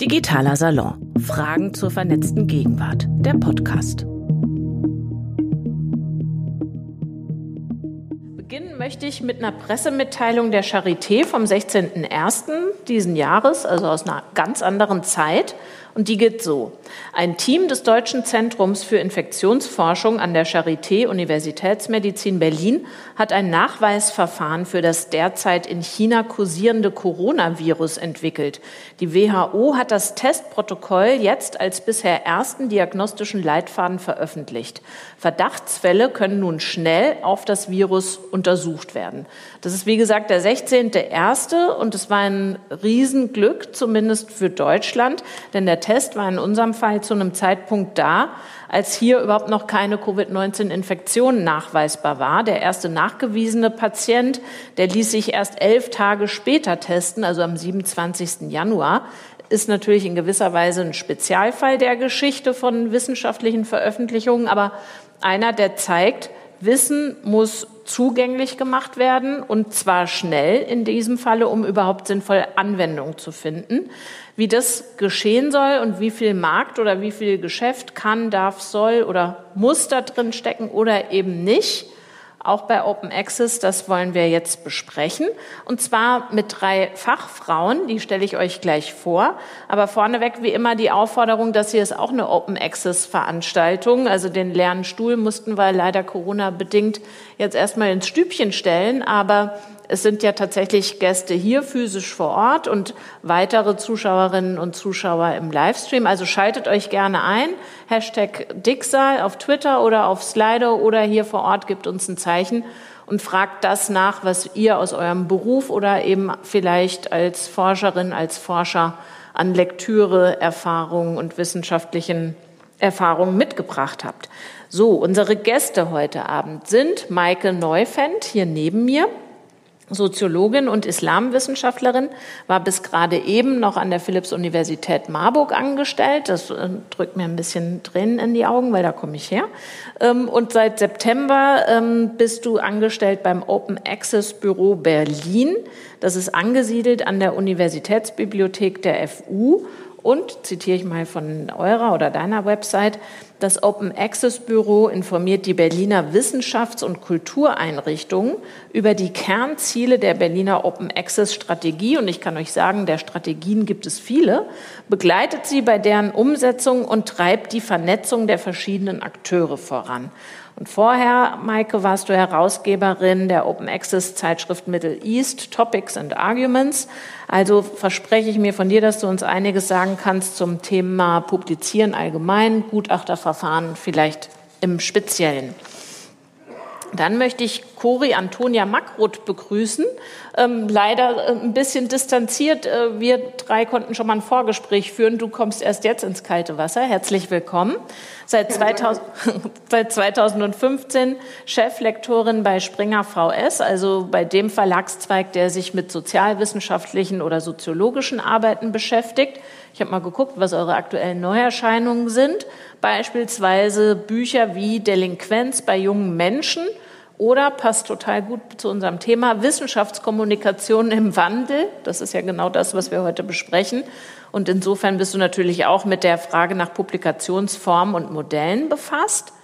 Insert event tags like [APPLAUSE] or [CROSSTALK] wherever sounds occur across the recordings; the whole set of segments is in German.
Digitaler Salon. Fragen zur vernetzten Gegenwart. Der Podcast. Möchte ich mit einer Pressemitteilung der Charité vom 16.01. diesen Jahres, also aus einer ganz anderen Zeit. Und die geht so. Ein Team des Deutschen Zentrums für Infektionsforschung an der Charité Universitätsmedizin Berlin hat ein Nachweisverfahren für das derzeit in China kursierende Coronavirus entwickelt. Die WHO hat das Testprotokoll jetzt als bisher ersten diagnostischen Leitfaden veröffentlicht. Verdachtsfälle können nun schnell auf das Virus untersucht werden. Das ist wie gesagt der 16.01. und es war ein Riesenglück, zumindest für Deutschland, denn der Test war in unserem Fall zu einem Zeitpunkt da, als hier überhaupt noch keine Covid-19-Infektion nachweisbar war. Der erste nachgewiesene Patient, der ließ sich erst elf Tage später testen, also am 27. Januar ist natürlich in gewisser Weise ein Spezialfall der Geschichte von wissenschaftlichen Veröffentlichungen, aber einer, der zeigt, Wissen muss zugänglich gemacht werden und zwar schnell in diesem Falle, um überhaupt sinnvoll Anwendung zu finden. Wie das geschehen soll und wie viel Markt oder wie viel Geschäft kann, darf, soll oder muss da drin stecken oder eben nicht, auch bei Open Access. Das wollen wir jetzt besprechen. Und zwar mit drei Fachfrauen, die stelle ich euch gleich vor. Aber vorneweg wie immer die Aufforderung, dass hier ist auch eine Open Access Veranstaltung. Also den leeren Stuhl mussten wir leider Corona bedingt jetzt erstmal ins Stübchen stellen. Aber es sind ja tatsächlich Gäste hier physisch vor Ort und weitere Zuschauerinnen und Zuschauer im Livestream. Also schaltet euch gerne ein. Hashtag Dicksal auf Twitter oder auf Slido oder hier vor Ort gibt uns ein Zeichen und fragt das nach, was ihr aus eurem Beruf oder eben vielleicht als Forscherin, als Forscher an Lektüre, Erfahrungen und wissenschaftlichen Erfahrungen mitgebracht habt. So, unsere Gäste heute Abend sind Maike Neufend hier neben mir. Soziologin und Islamwissenschaftlerin, war bis gerade eben noch an der Philipps-Universität Marburg angestellt. Das äh, drückt mir ein bisschen Tränen in die Augen, weil da komme ich her. Ähm, und seit September ähm, bist du angestellt beim Open Access Büro Berlin. Das ist angesiedelt an der Universitätsbibliothek der FU und, zitiere ich mal von eurer oder deiner Website, das Open Access Büro informiert die Berliner Wissenschafts- und Kultureinrichtungen über die Kernziele der Berliner Open Access Strategie. Und ich kann euch sagen, der Strategien gibt es viele, begleitet sie bei deren Umsetzung und treibt die Vernetzung der verschiedenen Akteure voran. Und vorher, Maike, warst du Herausgeberin der Open Access Zeitschrift Middle East Topics and Arguments. Also verspreche ich mir von dir, dass du uns einiges sagen kannst zum Thema Publizieren allgemein, Gutachterverfahren vielleicht im Speziellen. Dann möchte ich Cori Antonia Makroth begrüßen. Ähm, leider äh, ein bisschen distanziert. Äh, wir drei konnten schon mal ein Vorgespräch führen. Du kommst erst jetzt ins kalte Wasser. Herzlich willkommen. Seit, 2000, [LAUGHS] seit 2015 Cheflektorin bei Springer VS, also bei dem Verlagszweig, der sich mit sozialwissenschaftlichen oder soziologischen Arbeiten beschäftigt. Ich habe mal geguckt, was eure aktuellen Neuerscheinungen sind. Beispielsweise Bücher wie Delinquenz bei jungen Menschen oder passt total gut zu unserem Thema Wissenschaftskommunikation im Wandel. Das ist ja genau das, was wir heute besprechen. Und insofern bist du natürlich auch mit der Frage nach Publikationsformen und Modellen befasst.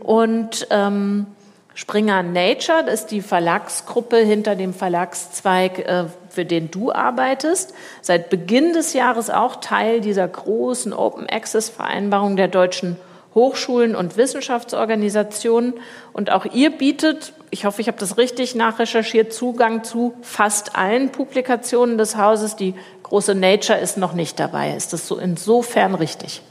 Und ähm, Springer Nature, das ist die Verlagsgruppe hinter dem Verlagszweig, äh, für den du arbeitest. Seit Beginn des Jahres auch Teil dieser großen Open Access Vereinbarung der deutschen Hochschulen und Wissenschaftsorganisationen. Und auch ihr bietet, ich hoffe, ich habe das richtig nachrecherchiert, Zugang zu fast allen Publikationen des Hauses. Die große Nature ist noch nicht dabei. Ist das so insofern richtig?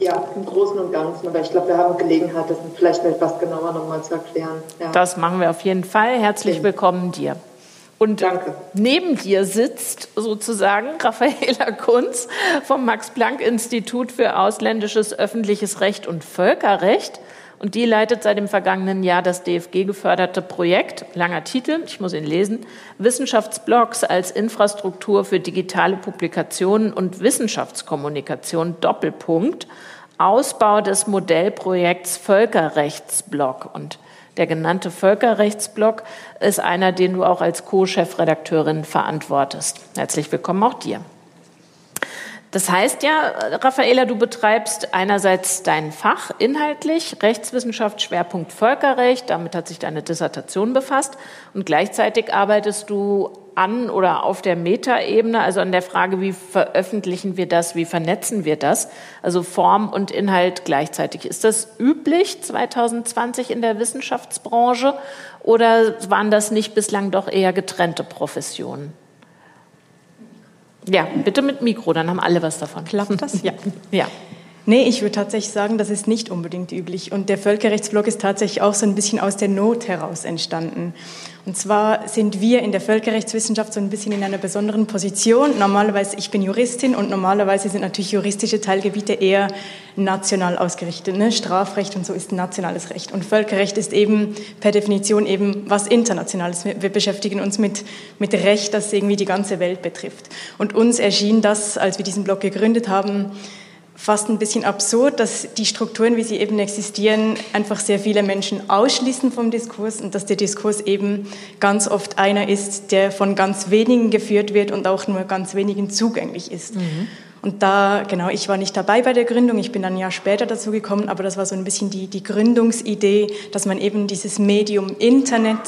Ja, im Großen und Ganzen. Aber ich glaube, wir haben Gelegenheit, das vielleicht etwas genauer nochmal zu erklären. Ja. Das machen wir auf jeden Fall. Herzlich willkommen dir. Und Danke. neben dir sitzt sozusagen [LAUGHS] Raffaela Kunz vom Max-Planck-Institut für ausländisches öffentliches Recht und Völkerrecht. Und die leitet seit dem vergangenen Jahr das DFG geförderte Projekt, langer Titel, ich muss ihn lesen, Wissenschaftsblogs als Infrastruktur für digitale Publikationen und Wissenschaftskommunikation, Doppelpunkt, Ausbau des Modellprojekts Völkerrechtsblock. Und der genannte Völkerrechtsblock ist einer, den du auch als Co-Chefredakteurin verantwortest. Herzlich willkommen auch dir. Das heißt ja, Raffaela, du betreibst einerseits dein Fach inhaltlich, Rechtswissenschaft, Schwerpunkt Völkerrecht, damit hat sich deine Dissertation befasst und gleichzeitig arbeitest du an oder auf der Metaebene, also an der Frage, wie veröffentlichen wir das, wie vernetzen wir das, also Form und Inhalt gleichzeitig. Ist das üblich 2020 in der Wissenschaftsbranche oder waren das nicht bislang doch eher getrennte Professionen? Ja, bitte mit Mikro, dann haben alle was davon. Klappt das? [LAUGHS] Ja. ja. Nee, ich würde tatsächlich sagen, das ist nicht unbedingt üblich. Und der Völkerrechtsblock ist tatsächlich auch so ein bisschen aus der Not heraus entstanden. Und zwar sind wir in der Völkerrechtswissenschaft so ein bisschen in einer besonderen Position. Normalerweise, ich bin Juristin und normalerweise sind natürlich juristische Teilgebiete eher national ausgerichtet. Ne? Strafrecht und so ist nationales Recht. Und Völkerrecht ist eben per Definition eben was Internationales. Wir, beschäftigen uns mit, mit Recht, das irgendwie die ganze Welt betrifft. Und uns erschien das, als wir diesen Block gegründet haben, fast ein bisschen absurd, dass die Strukturen, wie sie eben existieren, einfach sehr viele Menschen ausschließen vom Diskurs und dass der Diskurs eben ganz oft einer ist, der von ganz wenigen geführt wird und auch nur ganz wenigen zugänglich ist. Mhm. Und da, genau, ich war nicht dabei bei der Gründung, ich bin dann ein Jahr später dazu gekommen, aber das war so ein bisschen die, die Gründungsidee, dass man eben dieses Medium Internet,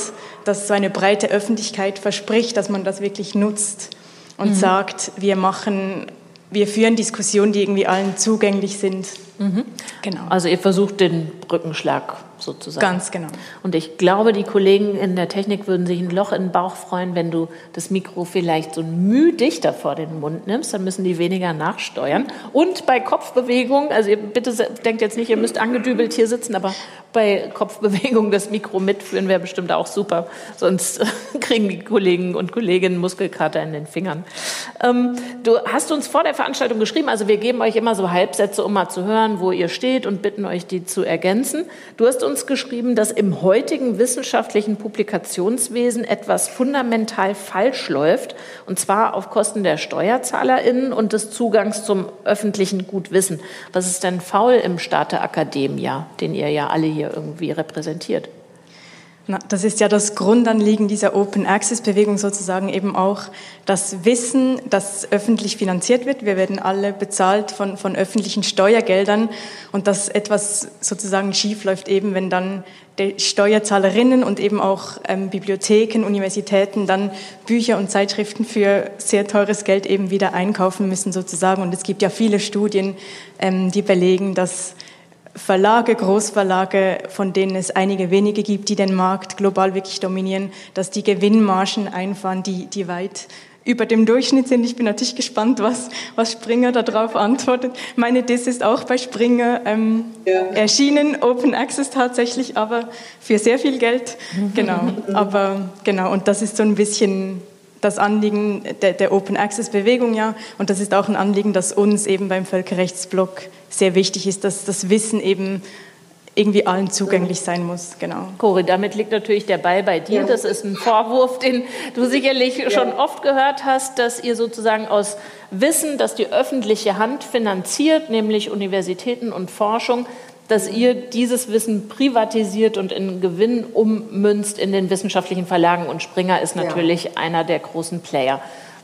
das so eine breite Öffentlichkeit verspricht, dass man das wirklich nutzt und mhm. sagt, wir machen wir führen Diskussionen, die irgendwie allen zugänglich sind. Mhm. Genau. Also ihr versucht den Brückenschlag sozusagen. Ganz genau. Und ich glaube, die Kollegen in der Technik würden sich ein Loch in den Bauch freuen, wenn du das Mikro vielleicht so müh dichter vor den Mund nimmst, dann müssen die weniger nachsteuern. Und bei Kopfbewegungen, also ihr bitte denkt jetzt nicht, ihr müsst angedübelt hier sitzen, aber bei Kopfbewegungen das Mikro mitführen wäre bestimmt auch super, sonst [LAUGHS] kriegen die Kollegen und Kolleginnen Muskelkater in den Fingern. Ähm, du hast uns vor der Veranstaltung geschrieben, also wir geben euch immer so Halbsätze, um mal zu hören, wo ihr steht und bitten euch, die zu ergänzen. Du hast uns geschrieben, dass im heutigen wissenschaftlichen Publikationswesen etwas fundamental falsch läuft, und zwar auf Kosten der SteuerzahlerInnen und des Zugangs zum öffentlichen Gutwissen. Was ist denn faul im Staat der Akademia, den ihr ja alle hier irgendwie repräsentiert? Na, das ist ja das Grundanliegen dieser Open Access Bewegung sozusagen eben auch das Wissen, das öffentlich finanziert wird. Wir werden alle bezahlt von, von öffentlichen Steuergeldern und dass etwas sozusagen schief läuft eben, wenn dann die Steuerzahlerinnen und eben auch ähm, Bibliotheken, Universitäten dann Bücher und Zeitschriften für sehr teures Geld eben wieder einkaufen müssen sozusagen. Und es gibt ja viele Studien, ähm, die belegen, dass Verlage, Großverlage, von denen es einige wenige gibt, die den Markt global wirklich dominieren, dass die Gewinnmargen einfahren, die, die weit über dem Durchschnitt sind. Ich bin natürlich gespannt, was, was Springer darauf antwortet. Meine Diss ist auch bei Springer ähm, ja. erschienen, Open Access tatsächlich, aber für sehr viel Geld. [LAUGHS] Genau, aber genau, und das ist so ein bisschen das Anliegen der, der Open Access Bewegung, ja, und das ist auch ein Anliegen, das uns eben beim Völkerrechtsblock sehr wichtig ist, dass das Wissen eben irgendwie allen zugänglich sein muss. Genau. Cori, damit liegt natürlich der Ball bei dir. Ja. Das ist ein Vorwurf, den du sicherlich ja. schon oft gehört hast, dass ihr sozusagen aus Wissen, das die öffentliche Hand finanziert, nämlich Universitäten und Forschung, dass ihr dieses Wissen privatisiert und in Gewinn ummünzt in den wissenschaftlichen Verlagen. Und Springer ist natürlich ja. einer der großen Player.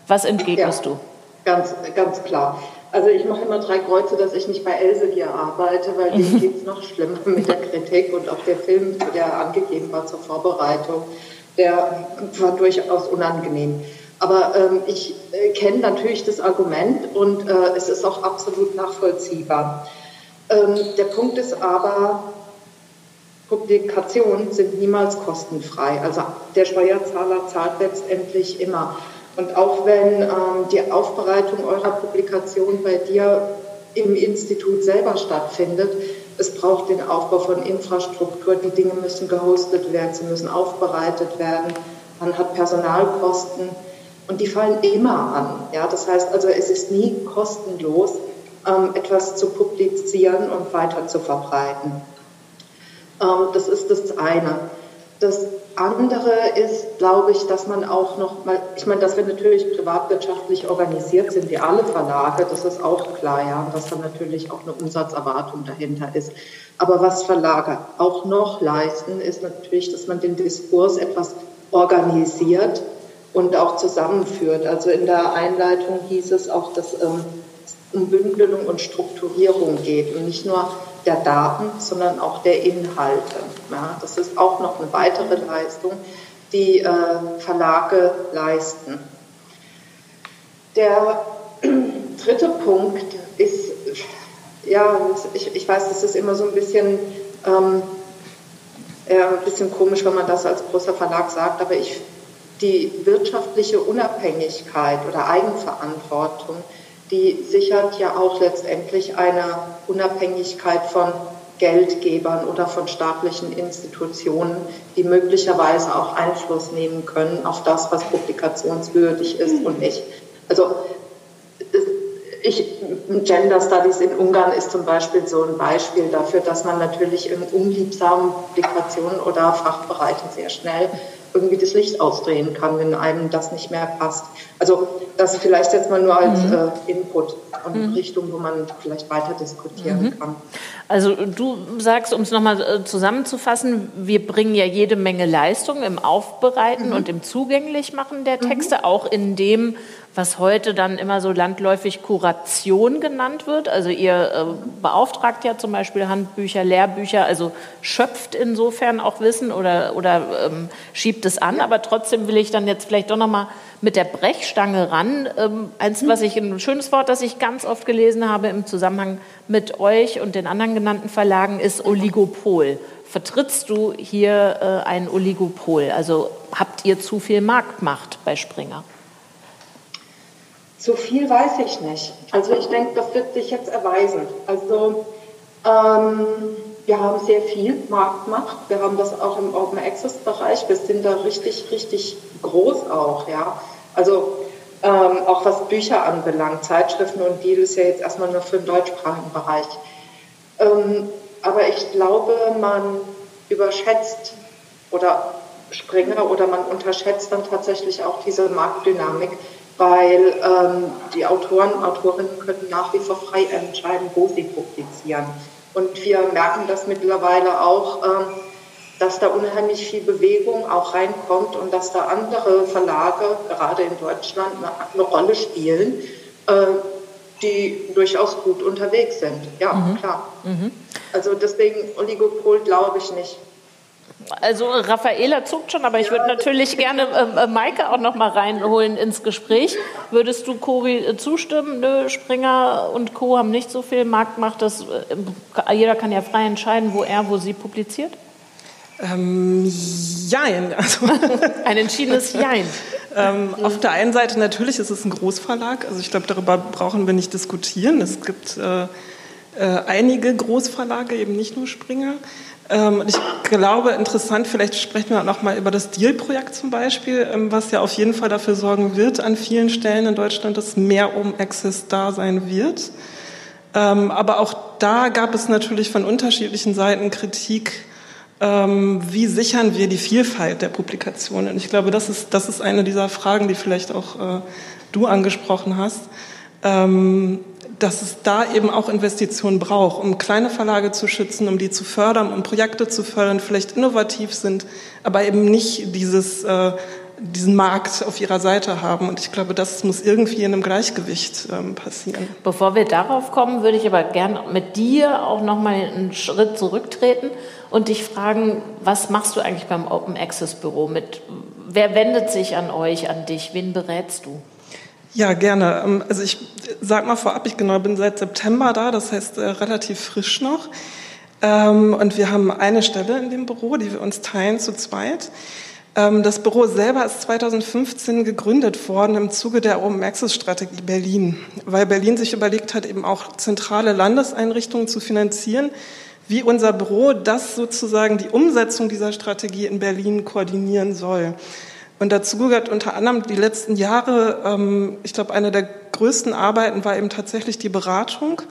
Was entgegnest du? Ganz, ganz klar. Also ich mache immer drei Kreuze, dass ich nicht bei Elsevier arbeite, weil denen [LAUGHS] geht es noch schlimmer mit der Kritik und auch der Film, der angegeben war zur Vorbereitung, der war durchaus unangenehm. Aber ähm, ich äh, kenne natürlich das Argument und äh, es ist auch absolut nachvollziehbar. Ähm, der Punkt ist aber, Publikationen sind niemals kostenfrei. Also der Steuerzahler zahlt letztendlich immer. Und auch wenn ähm, die Aufbereitung eurer Publikation bei dir im Institut selber stattfindet, es braucht den Aufbau von Infrastruktur, die Dinge müssen gehostet werden, sie müssen aufbereitet werden, man hat Personalkosten und die fallen immer an. Ja? Das heißt also, es ist nie kostenlos, ähm, etwas zu publizieren und weiter zu verbreiten. Ähm, das ist das eine. Das andere ist, glaube ich, dass man auch noch mal, ich meine, dass wir natürlich privatwirtschaftlich organisiert sind, wie alle Verlage, das ist auch klar, ja, dass da natürlich auch eine Umsatzerwartung dahinter ist. Aber was Verlage auch noch leisten, ist natürlich, dass man den Diskurs etwas organisiert und auch zusammenführt. Also in der Einleitung hieß es auch, dass ähm, um Bündelung und Strukturierung geht und nicht nur der Daten, sondern auch der Inhalte. Ja, das ist auch noch eine weitere Leistung, die äh, Verlage leisten. Der [CLEARS THROAT] dritte Punkt ist, ja, ich, ich weiß, das ist immer so ein bisschen, ähm, ja, ein bisschen komisch, wenn man das als großer Verlag sagt, aber ich, die wirtschaftliche Unabhängigkeit oder Eigenverantwortung, die sichert ja auch letztendlich eine Unabhängigkeit von Geldgebern oder von staatlichen Institutionen, die möglicherweise auch Einfluss nehmen können auf das, was publikationswürdig ist und nicht. Also ich, Gender Studies in Ungarn ist zum Beispiel so ein Beispiel dafür, dass man natürlich in unliebsamen Publikationen oder Fachbereichen sehr schnell irgendwie das Licht ausdrehen kann, wenn einem das nicht mehr passt. Also das vielleicht jetzt mal nur als mhm. äh, Input und mhm. Richtung, wo man vielleicht weiter diskutieren mhm. kann. Also du sagst, um es nochmal äh, zusammenzufassen, wir bringen ja jede Menge Leistung im Aufbereiten mhm. und im Zugänglichmachen der mhm. Texte, auch in dem, was heute dann immer so landläufig Kuration genannt wird. Also ihr äh, beauftragt ja zum Beispiel Handbücher, Lehrbücher, also schöpft insofern auch Wissen oder, oder ähm, schiebt es an. Aber trotzdem will ich dann jetzt vielleicht doch nochmal mit der Brechstange ran. Ähm, eins, was ich, ein schönes Wort, das ich ganz oft gelesen habe im Zusammenhang mit euch und den anderen genannten Verlagen, ist Oligopol. Vertrittst du hier äh, ein Oligopol? Also habt ihr zu viel Marktmacht bei Springer? So viel weiß ich nicht. Also ich denke, das wird sich jetzt erweisen. Also ähm, wir haben sehr viel Marktmacht. Wir haben das auch im Open Access Bereich. Wir sind da richtig, richtig groß auch. Ja. Also ähm, auch was Bücher anbelangt, Zeitschriften und Deal ist ja jetzt erstmal nur für den deutschsprachigen Bereich. Ähm, aber ich glaube, man überschätzt oder Springer oder man unterschätzt dann tatsächlich auch diese Marktdynamik weil ähm, die Autoren Autorinnen können nach wie vor frei entscheiden, wo sie publizieren. Und wir merken das mittlerweile auch, ähm, dass da unheimlich viel Bewegung auch reinkommt und dass da andere Verlage, gerade in Deutschland, eine, Rolle spielen, äh, die durchaus gut unterwegs sind. Ja, mhm. klar. Mhm. Also deswegen Oligopol glaube ich nicht. Also Raffaela zuckt schon, aber ich würde natürlich gerne äh, äh, Maike auch noch mal reinholen ins Gespräch. Würdest du Cori äh, zustimmen? Nö, Springer und Co. haben nicht so viel Marktmacht. Das, äh, jeder kann ja frei entscheiden, wo er, wo sie publiziert. Ähm, jein. [LAUGHS] Also ein entschiedenes Jein. ähm, auf der einen Seite natürlich ist es ein Großverlag. Also ich glaube, darüber brauchen wir nicht diskutieren. Es gibt äh, äh, einige Großverlage, eben nicht nur Springer. Ähm, ich glaube, interessant, vielleicht sprechen wir noch mal über das Deal-Projekt zum Beispiel, ähm, was ja auf jeden Fall dafür sorgen wird, an vielen Stellen in Deutschland, dass mehr Open Access da sein wird. Ähm, aber auch da gab es natürlich von unterschiedlichen Seiten Kritik, wie sichern wir die Vielfalt der Publikationen? Ich glaube, das ist, das ist eine dieser Fragen, die vielleicht auch äh, du angesprochen hast dass es da eben auch Investitionen braucht, um kleine Verlage zu schützen, um die zu fördern, um Projekte zu fördern, vielleicht innovativ sind, aber eben nicht dieses, äh, diesen Markt auf ihrer Seite haben. Und ich glaube, das muss irgendwie in einem Gleichgewicht ähm, passieren. Bevor wir darauf kommen, würde ich aber gerne mit dir auch noch mal einen Schritt zurücktreten und dich fragen, was machst du eigentlich beim Open Access Büro mit? Wer wendet sich an euch, an dich? Wen berätst du? Ja, gerne. Ähm, also ich sag mal vorab, ich genau bin seit September da, das heißt äh, relativ frisch noch. Ähm, und wir haben eine Stelle in dem Büro, die wir uns teilen zu zweit. Ähm, das Büro selber ist 2015 gegründet worden im Zuge der Open Access Strategie Berlin, weil Berlin sich überlegt hat, eben auch zentrale Landeseinrichtungen zu finanzieren, wie unser Büro das sozusagen die Umsetzung dieser Strategie in Berlin koordinieren soll. Und dazu gehört unter anderem die letzten Jahre, ähm, ich glaube, eine der größten Arbeiten war eben tatsächlich die Beratung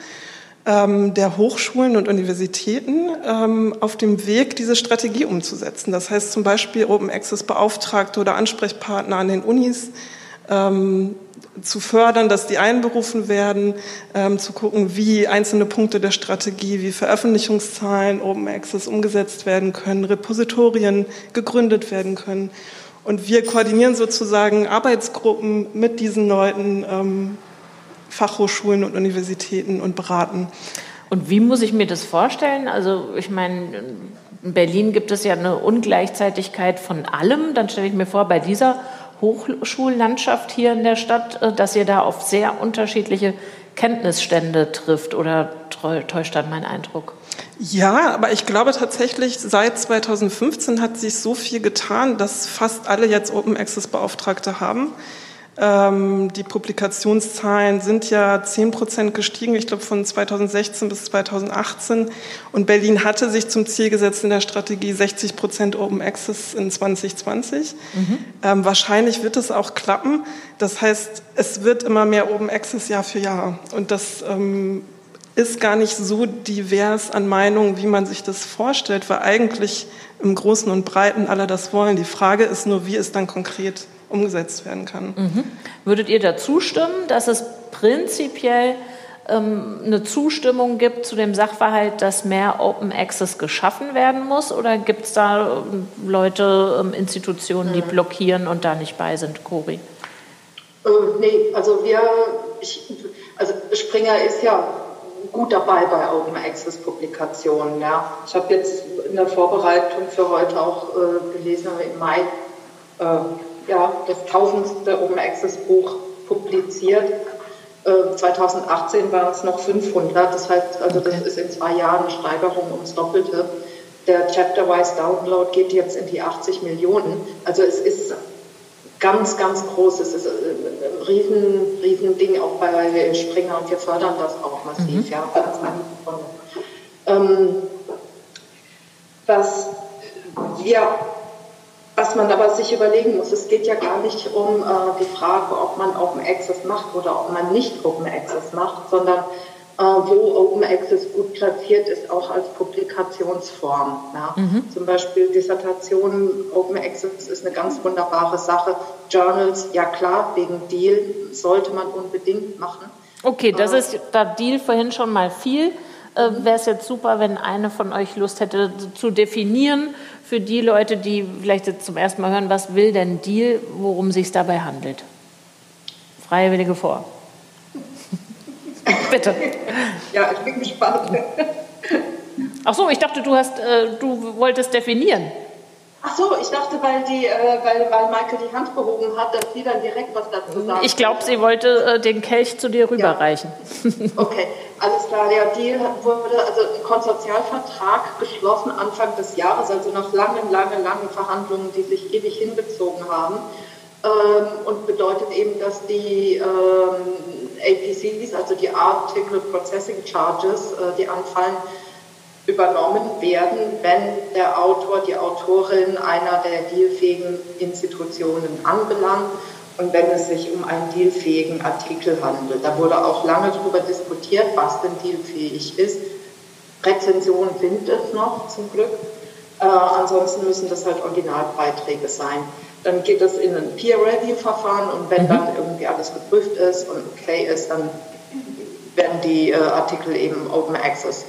ähm, der Hochschulen und Universitäten ähm, auf dem Weg, diese Strategie umzusetzen. Das heißt zum Beispiel Open Access Beauftragte oder Ansprechpartner an den Unis ähm, zu fördern, dass die einberufen werden, ähm, zu gucken, wie einzelne Punkte der Strategie, wie Veröffentlichungszahlen Open Access umgesetzt werden können, Repositorien gegründet werden können Und wir koordinieren sozusagen Arbeitsgruppen mit diesen Leuten, ähm, Fachhochschulen und Universitäten und beraten. Und wie muss ich mir das vorstellen? Also ich meine, in Berlin gibt es ja eine Ungleichzeitigkeit von allem. Dann stelle ich mir vor, bei dieser Hochschullandschaft hier in der Stadt, äh, dass ihr da auf sehr unterschiedliche Kenntnisstände trifft. Oder täuscht dann mein Eindruck? Ja, aber ich glaube tatsächlich, seit 2015 hat sich so viel getan, dass fast alle jetzt Open Access Beauftragte haben. Ähm, die Publikationszahlen sind ja 10 Prozent gestiegen, ich glaube von 2016 bis 2018. Und Berlin hatte sich zum Ziel gesetzt in der Strategie 60 Prozent Open Access in 2020. Mhm. Ähm, wahrscheinlich wird es auch klappen. Das heißt, es wird immer mehr Open Access Jahr für Jahr. Und das ähm, ist gar nicht so divers an Meinungen, wie man sich das vorstellt, weil eigentlich im Großen und Breiten alle das wollen. Die Frage ist nur, wie es dann konkret umgesetzt werden kann. Mhm. Würdet ihr dazu stimmen, dass es prinzipiell ähm, eine Zustimmung gibt zu dem Sachverhalt, dass mehr Open Access geschaffen werden muss? Oder gibt es da ähm, Leute, ähm, Institutionen, die mhm. blockieren und da nicht bei sind, Cori? Äh, nee, also wir, ich, also Springer ist ja gut dabei bei Open Access Publikationen. Ja. Ich habe jetzt in der Vorbereitung für heute auch äh, gelesen, im Mai äh, ja, das tausendste Open Access Buch publiziert. 2018 waren es noch 500, das heißt, also das ist in zwei Jahren eine Steigerung ums Doppelte. Der Chapter-wise Download geht jetzt in die 80 Millionen. Also es ist ganz, ganz groß. Es ist ein riesen, riesen Ding auch bei Springer und wir fördern das auch massiv. Mhm. Ja, ähm, was wir was man aber sich überlegen muss, es geht ja gar nicht um äh, die Frage, ob man Open Access macht oder ob man nicht Open Access macht, sondern äh, wo Open Access gut platziert ist, auch als Publikationsform. Ja. Mhm. Zum Beispiel Dissertationen, Open Access ist eine ganz wunderbare Sache. Journals, ja klar, wegen Deal sollte man unbedingt machen. Okay, das äh, ist da Deal vorhin schon mal viel. Äh, Wäre es jetzt super, wenn eine von euch Lust hätte zu definieren, für die Leute, die vielleicht jetzt zum ersten Mal hören, was will denn Deal, worum sich dabei handelt? Freiwillige vor. Bitte. Ja, ich bin gespannt. Ach so, ich dachte, du hast, äh, du wolltest definieren. Ach so, ich dachte, weil, die, äh, weil, weil Maike die Hand behoben hat, dass sie dann direkt was dazu sagt. Ich glaube, sie wollte äh, den Kelch zu dir rüberreichen. Ja. Okay, alles klar. Der Deal wurde, also ein Konsortialvertrag geschlossen Anfang des Jahres, also nach langen, langen, langen Verhandlungen, die sich ewig hingezogen haben. Ähm, und bedeutet eben, dass die ähm, APCs, also die Article Processing Charges, äh, die anfallen, übernommen werden, wenn der Autor, die Autorin einer der dealfähigen Institutionen anbelangt und wenn es sich um einen dealfähigen Artikel handelt. Da wurde auch lange darüber diskutiert, was denn dealfähig ist. Rezensionen sind es noch zum Glück. Äh, ansonsten müssen das halt Originalbeiträge sein. Dann geht es in ein Peer-Review-Verfahren und wenn mhm. dann irgendwie alles geprüft ist und okay ist, dann werden die äh, Artikel eben Open Access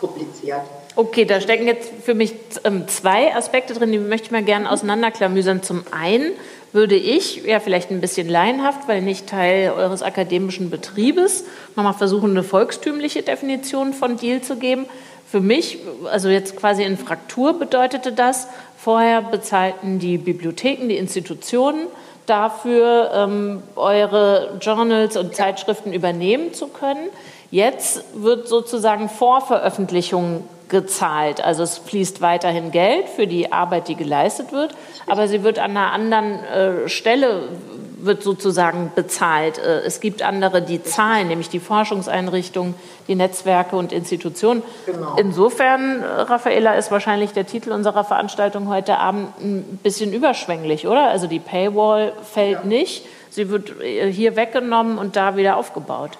publiziert. Okay, da stecken jetzt für mich ähm, zwei Aspekte drin, die möchte ich mal gerne auseinanderklamüsern. Zum einen würde ich, ja vielleicht ein bisschen laienhaft, weil nicht Teil eures akademischen Betriebes, nochmal versuchen, eine volkstümliche Definition von Deal zu geben. Für mich, also jetzt quasi in Fraktur bedeutete das, vorher bezahlten die Bibliotheken, die Institutionen dafür, ähm, eure Journals und Zeitschriften übernehmen zu können. Jetzt wird sozusagen vor Veröffentlichung gezahlt. Also es fließt weiterhin Geld für die Arbeit, die geleistet wird, aber sie wird an einer anderen äh, Stelle wird sozusagen bezahlt. Äh, es gibt andere, die zahlen, nämlich die Forschungseinrichtungen, die Netzwerke und Institutionen. Genau. Insofern, äh, Raffaela, ist wahrscheinlich der Titel unserer Veranstaltung heute Abend ein bisschen überschwänglich, oder? Also die Paywall fällt ja. nicht, sie wird äh, hier weggenommen und da wieder aufgebaut.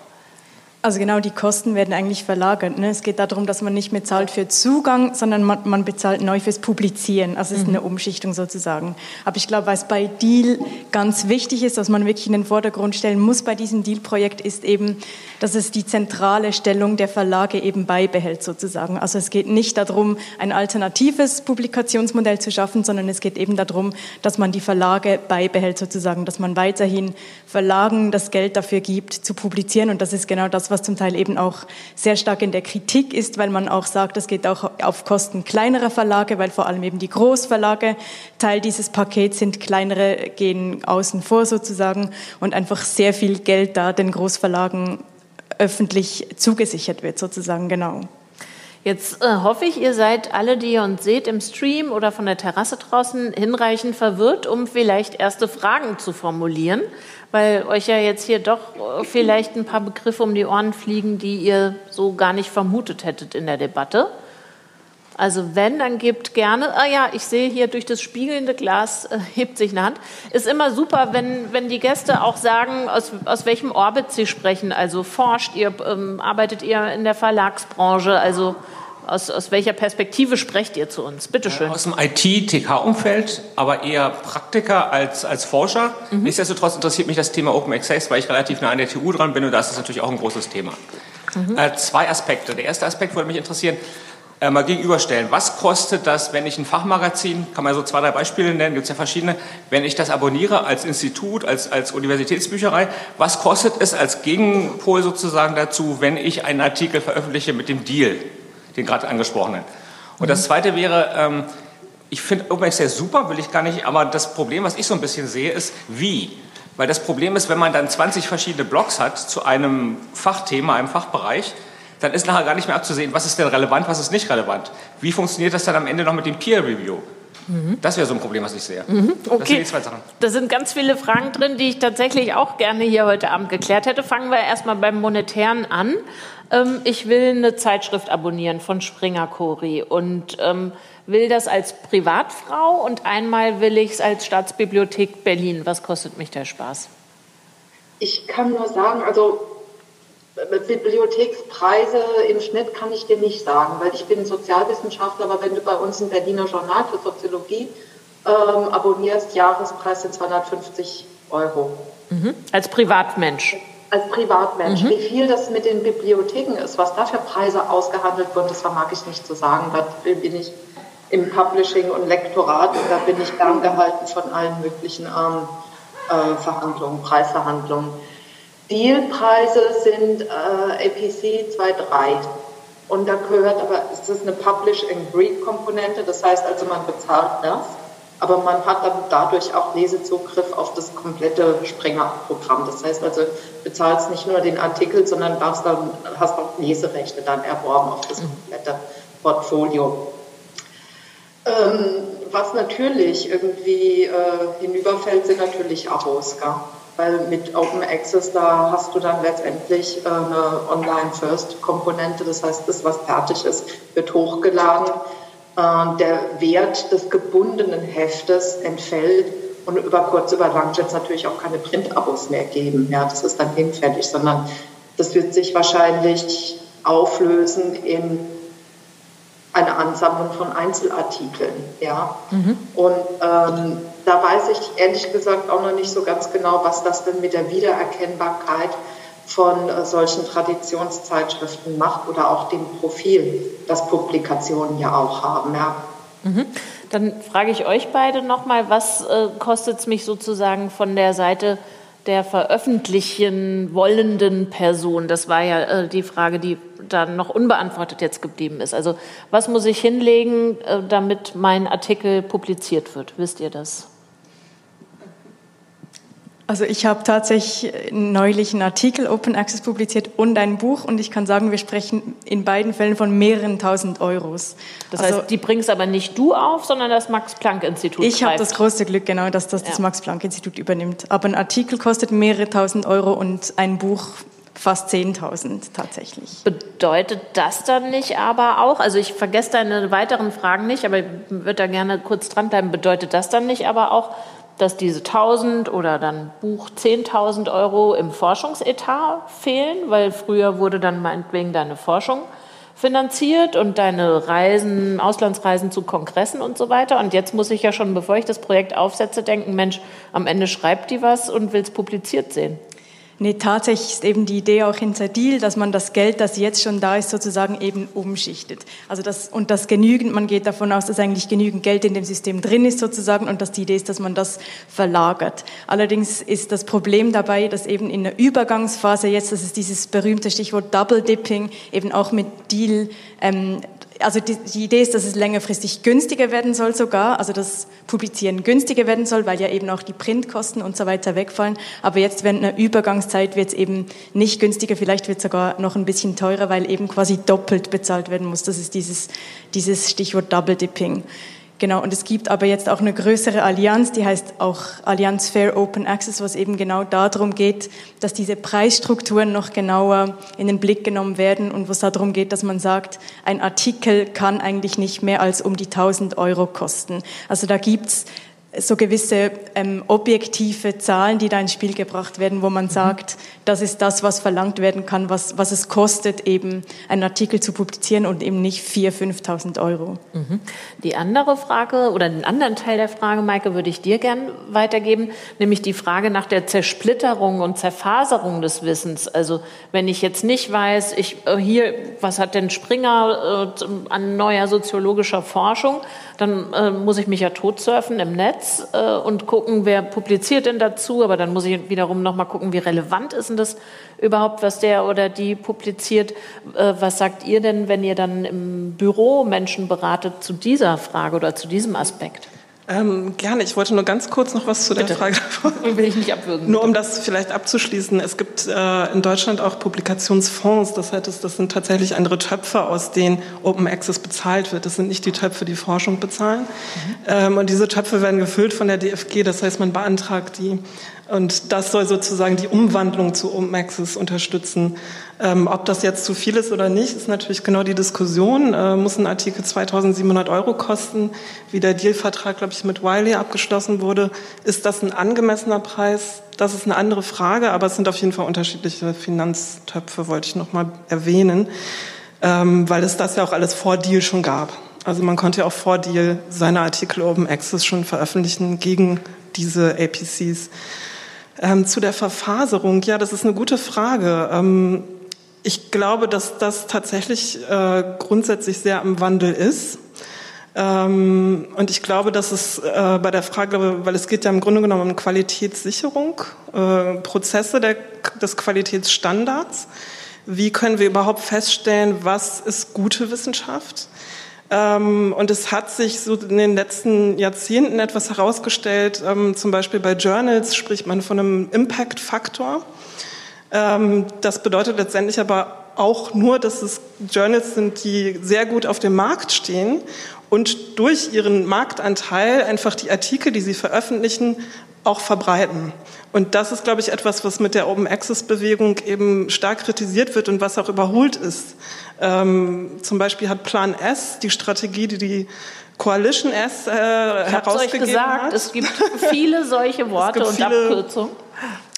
Also genau, die Kosten werden eigentlich verlagert. Ne? Es geht darum, dass man nicht mehr zahlt für Zugang, sondern man, man bezahlt neu fürs Publizieren. Also es ist mhm. eine Umschichtung sozusagen. Aber ich glaube, was bei Deal ganz wichtig ist, dass man wirklich in den Vordergrund stellen muss bei diesem Deal-Projekt, ist eben, dass es die zentrale Stellung der Verlage eben beibehält sozusagen. Also es geht nicht darum, ein alternatives Publikationsmodell zu schaffen, sondern es geht eben darum, dass man die Verlage beibehält sozusagen, dass man weiterhin Verlagen das Geld dafür gibt, zu publizieren. Und das ist genau das, was zum Teil eben auch sehr stark in der Kritik ist, weil man auch sagt, das geht auch auf Kosten kleinerer Verlage, weil vor allem eben die Großverlage Teil dieses Pakets sind, kleinere gehen außen vor sozusagen und einfach sehr viel Geld da den Großverlagen öffentlich zugesichert wird sozusagen, genau. Jetzt äh, hoffe ich, ihr seid alle, die ihr uns seht im Stream oder von der Terrasse draußen, hinreichend verwirrt, um vielleicht erste Fragen zu formulieren weil euch ja jetzt hier doch äh, vielleicht ein paar Begriffe um die Ohren fliegen, die ihr so gar nicht vermutet hättet in der Debatte. Also wenn, dann gebt gerne, ah ja, ich sehe hier durch das spiegelnde Glas äh, hebt sich eine Hand. Ist immer super, wenn, wenn die Gäste auch sagen, aus, aus welchem Orbit sie sprechen. Also forscht ihr, ähm, arbeitet ihr in der Verlagsbranche, also aus, aus welcher Perspektive sprecht ihr zu uns? Bitte schön. Aus dem IT-TK-Umfeld, aber eher Praktiker als, als Forscher. Mhm. Nichtsdestotrotz interessiert mich das Thema Open Access, weil ich relativ nah an der TU dran bin und da ist natürlich auch ein großes Thema. Mhm. Äh, zwei Aspekte. Der erste Aspekt würde mich interessieren, äh, mal gegenüberstellen. Was kostet das, wenn ich ein Fachmagazin, kann man so zwei, drei Beispiele nennen, gibt es ja verschiedene, wenn ich das abonniere als Institut, als, als Universitätsbücherei, was kostet es als Gegenpol sozusagen dazu, wenn ich einen Artikel veröffentliche mit dem Deal? den gerade angesprochenen. Und das Zweite wäre, ähm, ich finde OpenXL super, will ich gar nicht, aber das Problem, was ich so ein bisschen sehe, ist wie. Weil das Problem ist, wenn man dann 20 verschiedene Blogs hat zu einem Fachthema, einem Fachbereich, dann ist nachher gar nicht mehr abzusehen, was ist denn relevant, was ist nicht relevant. Wie funktioniert das dann am Ende noch mit dem Peer Review? Mhm. Das wäre so ein Problem, was ich sehe. Mhm. Okay. Das sind die zwei Sachen. Da sind ganz viele Fragen drin, die ich tatsächlich auch gerne hier heute Abend geklärt hätte. Fangen wir erstmal beim Monetären an. Ähm, ich will eine Zeitschrift abonnieren von Springer Cori und ähm, will das als Privatfrau und einmal will ich es als Staatsbibliothek Berlin. Was kostet mich der Spaß? Ich kann nur sagen, also Bibliothekspreise im Schnitt kann ich dir nicht sagen, weil ich bin Sozialwissenschaftler, aber wenn du bei uns im Berliner Journal für Soziologie ähm, abonnierst, Jahrespreis sind 250 Euro. Mhm. Als Privatmensch? Als Privatmensch. Mhm. Wie viel das mit den Bibliotheken ist, was da für Preise ausgehandelt wurden, das vermag ich nicht zu sagen. Da bin ich im Publishing und Lektorat und da bin ich ferngehalten von allen möglichen ähm, äh, Verhandlungen, Preisverhandlungen. Dealpreise sind äh, APC 2.3 und da gehört aber, es ist eine Publish and Read Komponente, das heißt also man bezahlt das, aber man hat dann dadurch auch Lesezugriff auf das komplette Springer-Programm. Das heißt also, bezahlst nicht nur den Artikel, sondern darfst dann, hast auch Leserechte dann erworben auf das komplette Portfolio. Ähm, was natürlich irgendwie äh, hinüberfällt, sind natürlich Abos. Gell? weil mit Open Access, da hast du dann letztendlich äh, eine Online-First-Komponente, das heißt, das, was fertig ist, wird hochgeladen. Äh, der Wert des gebundenen Heftes entfällt und über kurz, über lang wird es natürlich auch keine Print-Abos mehr geben. Ja, das ist dann hinfällig, sondern das wird sich wahrscheinlich auflösen in eine Ansammlung von Einzelartikeln. Ja? Mhm. Und ähm, da weiß ich ehrlich gesagt auch noch nicht so ganz genau, was das denn mit der Wiedererkennbarkeit von äh, solchen Traditionszeitschriften macht oder auch dem Profil, das Publikationen ja auch haben. Ja. Mhm. Dann frage ich euch beide nochmal, was äh, kostet es mich sozusagen von der Seite der veröffentlichen wollenden Person? Das war ja äh, die Frage, die dann noch unbeantwortet jetzt geblieben ist. Also was muss ich hinlegen, äh, damit mein Artikel publiziert wird? Wisst ihr das? Also ich habe tatsächlich neulich einen Artikel Open Access publiziert und ein Buch und ich kann sagen, wir sprechen in beiden Fällen von mehreren tausend Euros. Das also, heißt, die bringst aber nicht du auf, sondern das Max-Planck-Institut. Ich habe das große Glück, genau, dass das ja. das Max-Planck-Institut übernimmt. Aber ein Artikel kostet mehrere tausend Euro und ein Buch fast 10.000 tatsächlich. Bedeutet das dann nicht aber auch, also ich vergesse deine weiteren Fragen nicht, aber ich würde da gerne kurz dranbleiben, bedeutet das dann nicht aber auch, dass diese 1000 oder dann Buch 10.000 Euro im Forschungsetat fehlen, weil früher wurde dann meinetwegen deine Forschung finanziert und deine Reisen, Auslandsreisen zu Kongressen und so weiter. Und jetzt muss ich ja schon, bevor ich das Projekt aufsetze, denken, Mensch, am Ende schreibt die was und will es publiziert sehen. Nee, tatsächlich ist eben die Idee auch hinter Deal, dass man das Geld, das jetzt schon da ist, sozusagen eben umschichtet. Also das, und das genügend, man geht davon aus, dass eigentlich genügend Geld in dem System drin ist sozusagen und dass die Idee ist, dass man das verlagert. Allerdings ist das Problem dabei, dass eben in der Übergangsphase jetzt, das ist dieses berühmte Stichwort Double Dipping, eben auch mit Deal ähm, also die, die, Idee ist, dass es längerfristig günstiger werden soll sogar, also das Publizieren günstiger werden soll, weil ja eben auch die Printkosten und so weiter wegfallen. Aber jetzt während einer Übergangszeit wird es eben nicht günstiger, vielleicht wird es sogar noch ein bisschen teurer, weil eben quasi doppelt bezahlt werden muss. Das ist dieses, dieses Stichwort Double Dipping. Genau, und es gibt aber jetzt auch eine größere Allianz, die heißt auch Allianz Fair Open Access, was eben genau darum geht, dass diese Preisstrukturen noch genauer in den Blick genommen werden und wo es darum geht, dass man sagt, ein Artikel kann eigentlich nicht mehr als um die 1000 Euro kosten. Also da gibt's so gewisse ähm, objektive Zahlen, die da ins Spiel gebracht werden, wo man sagt, das ist das, was verlangt werden kann, was, was es kostet, eben einen Artikel zu publizieren und eben nicht 4.000, 5.000 Euro. Mhm. Die andere Frage oder den anderen Teil der Frage, Maike, würde ich dir gern weitergeben, nämlich die Frage nach der Zersplitterung und Zerfaserung des Wissens. Also wenn ich jetzt nicht weiß, ich äh, hier, was hat denn Springer äh, an neuer soziologischer Forschung, dann äh, muss ich mich ja totsurfen im Netz äh, und gucken, wer publiziert denn dazu. Aber dann muss ich wiederum noch mal gucken, wie relevant ist denn das überhaupt, was der oder die publiziert. Äh, was sagt ihr denn, wenn ihr dann im Büro Menschen beratet zu dieser Frage oder zu diesem Aspekt? Ähm, gerne. Ich wollte nur ganz kurz noch was zu der Bitte. Frage. [LAUGHS] Will ich nicht abwürgen. Nur um das vielleicht abzuschließen. Es gibt äh, in Deutschland auch Publikationsfonds. Das heißt, das sind tatsächlich andere Töpfe, aus denen Open Access bezahlt wird. Das sind nicht die Töpfe, die Forschung bezahlen. Mhm. Ähm, und diese Töpfe werden gefüllt von der DFG. Das heißt, man beantragt die. Und das soll sozusagen die Umwandlung zu Open Access unterstützen. Ähm, ob das jetzt zu viel ist oder nicht, ist natürlich genau die Diskussion. Äh, muss ein Artikel 2700 Euro kosten, wie der Dealvertrag, glaube ich, mit Wiley abgeschlossen wurde? Ist das ein angemessener Preis? Das ist eine andere Frage, aber es sind auf jeden Fall unterschiedliche Finanztöpfe, wollte ich noch mal erwähnen, ähm, weil es das ja auch alles vor Deal schon gab. Also man konnte ja auch vor Deal seine Artikel Open Access schon veröffentlichen gegen diese APCs. Ähm, zu der Verfaserung, ja, das ist eine gute Frage. Ähm, ich glaube, dass das tatsächlich äh, grundsätzlich sehr am Wandel ist. Ähm, und ich glaube, dass es äh, bei der Frage, weil es geht ja im Grunde genommen um Qualitätssicherung, äh, Prozesse der, des Qualitätsstandards. Wie können wir überhaupt feststellen, was ist gute Wissenschaft? Ähm, und es hat sich so in den letzten Jahrzehnten etwas herausgestellt. Ähm, zum Beispiel bei Journals spricht man von einem Impact-Faktor. Ähm, das bedeutet letztendlich aber auch nur, dass es Journals sind, die sehr gut auf dem Markt stehen und durch ihren Marktanteil einfach die Artikel, die sie veröffentlichen, auch verbreiten. Und das ist, glaube ich, etwas, was mit der Open Access Bewegung eben stark kritisiert wird und was auch überholt ist. Ähm, zum Beispiel hat Plan S, die Strategie, die die Coalition S äh, herausgegeben euch gesagt, hat. Es gibt viele solche [LAUGHS] Worte und Abkürzungen.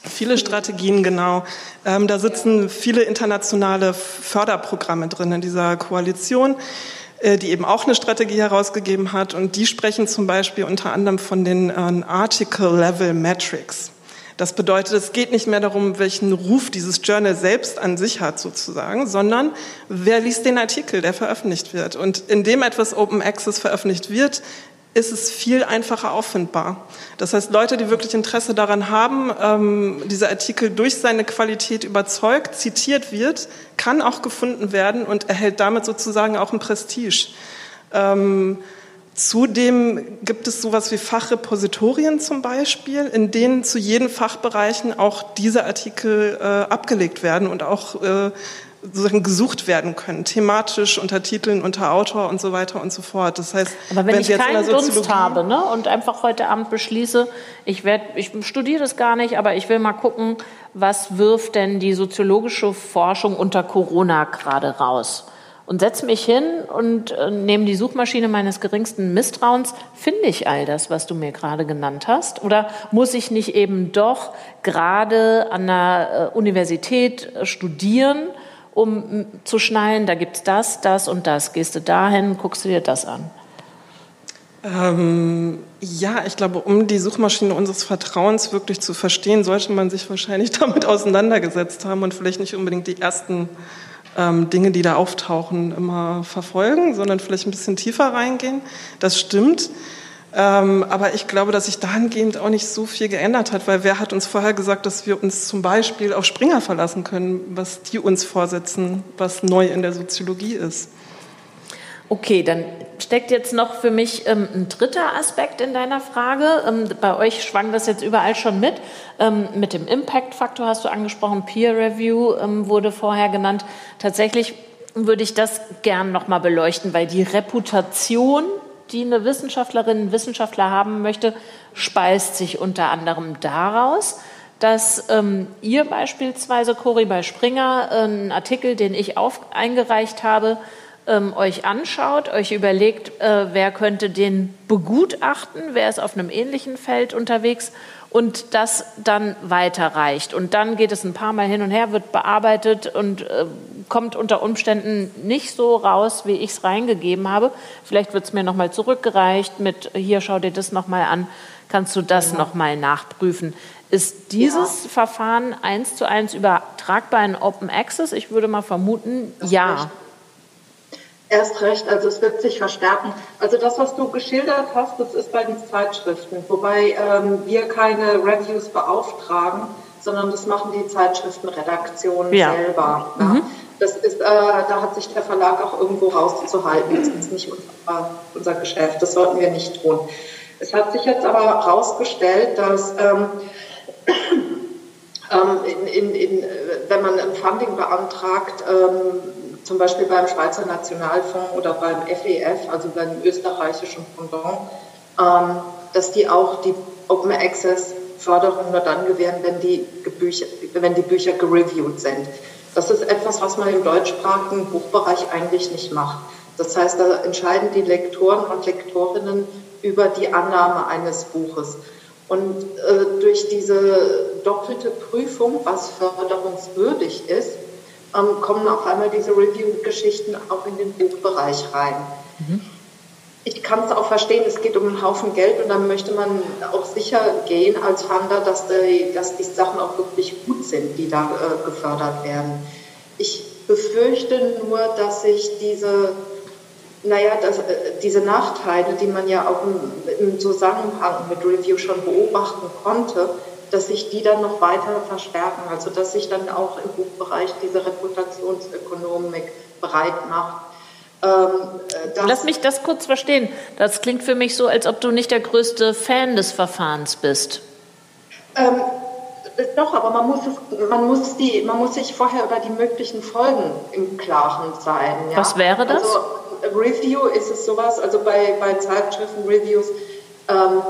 Viele Strategien, genau. Ähm, da sitzen viele internationale Förderprogramme drin in dieser Koalition äh, die eben auch eine Strategie herausgegeben hat. Und die sprechen zum Beispiel unter anderem von den äh, Article-Level-Metrics. Das bedeutet, es geht nicht mehr darum, welchen Ruf dieses Journal selbst an sich hat sozusagen, sondern wer liest den Artikel, der veröffentlicht wird. Und indem etwas Open Access veröffentlicht wird, ist es viel einfacher auffindbar. Das heißt, Leute, die wirklich Interesse daran haben, ähm, dieser Artikel durch seine Qualität überzeugt, zitiert wird, kann auch gefunden werden und erhält damit sozusagen auch ein Prestige. Ähm, Zudem gibt es sowas wie Fachrepositorien zum Beispiel, in denen zu jeden Fachbereichen auch diese Artikel äh, abgelegt werden und auch äh, sozusagen gesucht werden können, thematisch unter Titeln, unter Autor und so weiter und so fort. Das heißt, aber wenn, wenn ich jetzt keinen Dunst habe ne, und einfach heute Abend beschließe, ich, werd, ich studiere das gar nicht, aber ich will mal gucken, was wirft denn die soziologische Forschung unter Corona gerade raus? und setze mich hin und äh, nehme die Suchmaschine meines geringsten Misstrauens, finde ich all das, was du mir gerade genannt hast? Oder muss ich nicht eben doch gerade an der äh, Universität äh, studieren, um zu schnallen, da gibt's das, das und das. Gehst du dahin, guckst du dir das an? Ähm, ja, ich glaube, um die Suchmaschine unseres Vertrauens wirklich zu verstehen, sollte man sich wahrscheinlich [LAUGHS] damit auseinandergesetzt haben und vielleicht nicht unbedingt die ersten ähm, Dinge, die da auftauchen, immer verfolgen, sondern vielleicht ein bisschen tiefer reingehen. Das stimmt. Ähm, aber ich glaube, dass sich dahingehend auch nicht so viel geändert hat, weil wer hat uns vorher gesagt, dass wir uns zum Beispiel auf Springer verlassen können, was die uns vorsetzen, was neu in der Soziologie ist? Okay, dann steckt jetzt noch für mich ähm, ein dritter Aspekt in deiner Frage. Ähm, bei euch schwang das jetzt überall schon mit. Ähm, mit dem Impact-Faktor hast du angesprochen, Peer Review ähm, wurde vorher genannt. Tatsächlich würde ich das gern noch mal beleuchten, weil die Reputation, die eine Wissenschaftlerin, ein Wissenschaftler haben möchte, speist sich unter anderem daraus, dass ähm, ihr beispielsweise, Cori bei Springer, äh, einen Artikel, den ich auf, eingereicht habe, ähm, euch anschaut, euch überlegt, äh, wer könnte den begutachten, wer ist auf einem ähnlichen Feld unterwegs und das dann weiterreicht. Und dann geht es ein paar Mal hin und her, wird bearbeitet und äh, kommt unter Umständen nicht so raus, wie ich es reingegeben habe. Vielleicht wird es mir nochmal zurückgereicht mit, hier schau dir das nochmal an, kannst du das ja. nochmal nachprüfen. Ist dieses ja. Verfahren eins zu eins übertragbar in Open Access? Ich würde mal vermuten, das ja. Erst recht, also es wird sich verstärken. Also das, was du geschildert hast, das ist bei den Zeitschriften, wobei ähm, wir keine Reviews beauftragen, sondern das machen die Zeitschriftenredaktionen ja. selber. Ja. Mhm. Das ist, äh, da hat sich der Verlag auch irgendwo rauszuhalten. Das ist nicht unser, unser Geschäft. Das sollten wir nicht tun. Es hat sich jetzt aber herausgestellt, dass ähm, ähm, in, in, in, wenn man ein Funding beantragt, ähm, zum Beispiel beim Schweizer Nationalfonds oder beim FEF, also beim österreichischen Pendant, ähm, dass die auch die Open Access Förderung nur dann gewähren, wenn die, Bücher, wenn die Bücher gereviewt sind. Das ist etwas, was man im deutschsprachigen Buchbereich eigentlich nicht macht. Das heißt, da entscheiden die Lektoren und Lektorinnen über die Annahme eines Buches. Und äh, durch diese doppelte Prüfung, was förderungswürdig ist, ähm, kommen auf einmal diese Review-Geschichten auch in den Buchbereich rein. Mhm. Ich kann es auch verstehen, es geht um einen Haufen Geld und dann möchte man auch sicher gehen als Funder, dass die, dass die Sachen auch wirklich gut sind, die da äh, gefördert werden. Ich befürchte nur, dass sich diese, naja, dass, äh, diese Nachteile, die man ja auch im, im Zusammenhang mit Review schon beobachten konnte, dass sich die dann noch weiter verstärken. Also dass sich dann auch im Buchbereich diese Reputationsökonomik breit macht. Ähm, äh, Lass mich das kurz verstehen. Das klingt für mich so, als ob du nicht der größte Fan des Verfahrens bist. Ähm, doch, aber man muss, es, man, muss die, man muss sich vorher über die möglichen Folgen im Klaren sein. Ja? Was wäre das? Also, Review ist es sowas, also bei, bei Zeitschriften-Reviews, ähm,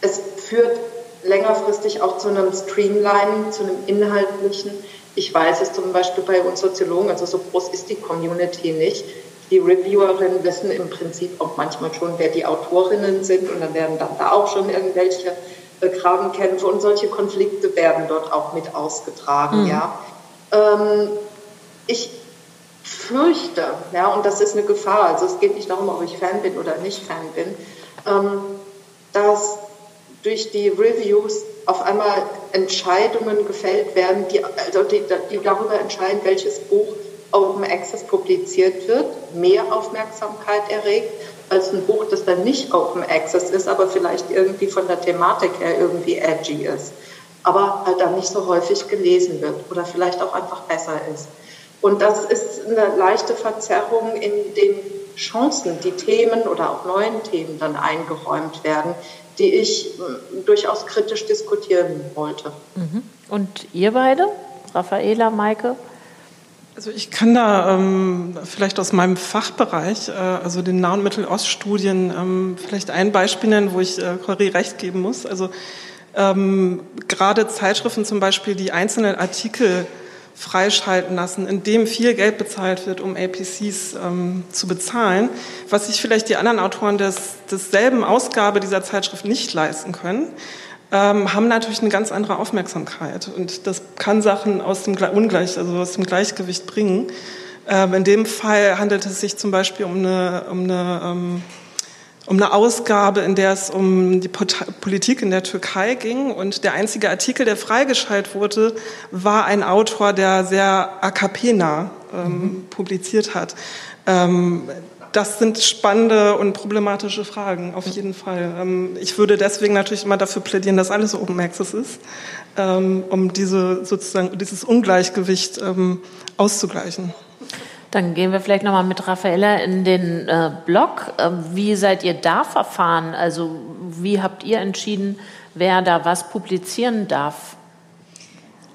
es führt längerfristig auch zu einem Streamlining, zu einem inhaltlichen. Ich weiß es zum Beispiel bei uns Soziologen, also so groß ist die Community nicht. Die Reviewerinnen wissen im Prinzip auch manchmal schon, wer die Autorinnen sind und dann werden dann da auch schon irgendwelche äh, Grabenkämpfe und solche Konflikte werden dort auch mit ausgetragen. Mhm. Ja. Ähm, ich fürchte, ja, und das ist eine Gefahr, also es geht nicht darum, ob ich Fan bin oder nicht Fan bin, ähm, durch die Reviews auf einmal Entscheidungen gefällt werden, die, also die, die darüber entscheiden, welches Buch Open Access publiziert wird, mehr Aufmerksamkeit erregt als ein Buch, das dann nicht Open Access ist, aber vielleicht irgendwie von der Thematik her irgendwie edgy ist, aber halt dann nicht so häufig gelesen wird oder vielleicht auch einfach besser ist. Und das ist eine leichte Verzerrung in den Chancen, die Themen oder auch neuen Themen dann eingeräumt werden, die ich äh, durchaus kritisch diskutieren wollte. Mhm. Und ihr beide, Raffaela, Maike? Also ich kann da ähm, vielleicht aus meinem Fachbereich, äh, also den Nah- und Mitteloststudien, ähm, vielleicht ein Beispiel nennen, wo ich äh, Corrie recht geben muss. Also ähm, gerade Zeitschriften zum Beispiel, die einzelne Artikel freischalten lassen, in dem viel Geld bezahlt wird, um APCs ähm, zu bezahlen, was sich vielleicht die anderen Autoren des, desselben Ausgabe dieser Zeitschrift nicht leisten können, ähm, haben natürlich eine ganz andere Aufmerksamkeit. Und das kann Sachen aus dem Ungleich, also aus dem Gleichgewicht bringen. Ähm, in dem Fall handelt es sich zum Beispiel um eine, um eine ähm, um eine Ausgabe, in der es um die Politik in der Türkei ging. Und der einzige Artikel, der freigeschaltet wurde, war ein Autor, der sehr AKP-nah ähm, mhm. publiziert hat. Ähm, das sind spannende und problematische Fragen, auf jeden Fall. Ähm, ich würde deswegen natürlich immer dafür plädieren, dass alles Open Access ist, ähm, um diese, sozusagen, dieses Ungleichgewicht ähm, auszugleichen. Dann gehen wir vielleicht nochmal mit Raffaella in den äh, Blog. Äh, wie seid ihr da verfahren? Also wie habt ihr entschieden, wer da was publizieren darf?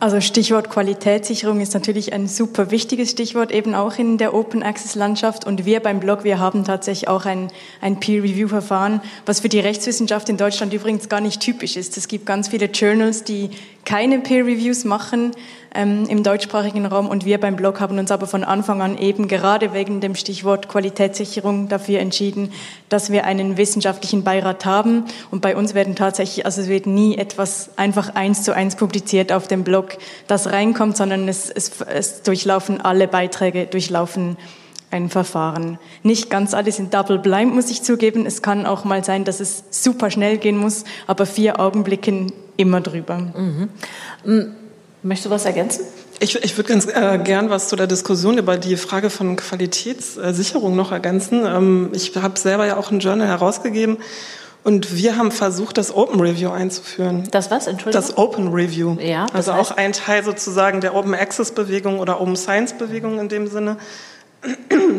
Also Stichwort Qualitätssicherung ist natürlich ein super wichtiges Stichwort, eben auch in der Open Access Landschaft. Und wir beim Blog, wir haben tatsächlich auch ein, ein Peer-Review-Verfahren, was für die Rechtswissenschaft in Deutschland übrigens gar nicht typisch ist. Es gibt ganz viele Journals, die keine Peer-Reviews machen ähm, im deutschsprachigen Raum. Und wir beim Blog haben uns aber von Anfang an eben gerade wegen dem Stichwort Qualitätssicherung dafür entschieden, dass wir einen wissenschaftlichen Beirat haben. Und bei uns werden tatsächlich, also es wird nie etwas einfach eins zu eins publiziert auf dem Blog, das reinkommt, sondern es, es, es durchlaufen alle Beiträge, durchlaufen ein Verfahren. Nicht ganz alle sind double blind, muss ich zugeben. Es kann auch mal sein, dass es super schnell gehen muss, aber vier Augenblicken immer drüber. Mhm. Möchtest du was ergänzen? Ich, ich würde ganz äh, gern was zu der Diskussion über die Frage von Qualitätssicherung noch ergänzen. Ähm, ich habe selber ja auch ein Journal herausgegeben und wir haben versucht, das Open Review einzuführen. Das was? Entschuldigung? Das Open Review. Ja. Also heißt? auch ein Teil sozusagen der Open Access Bewegung oder Open Science Bewegung in dem Sinne.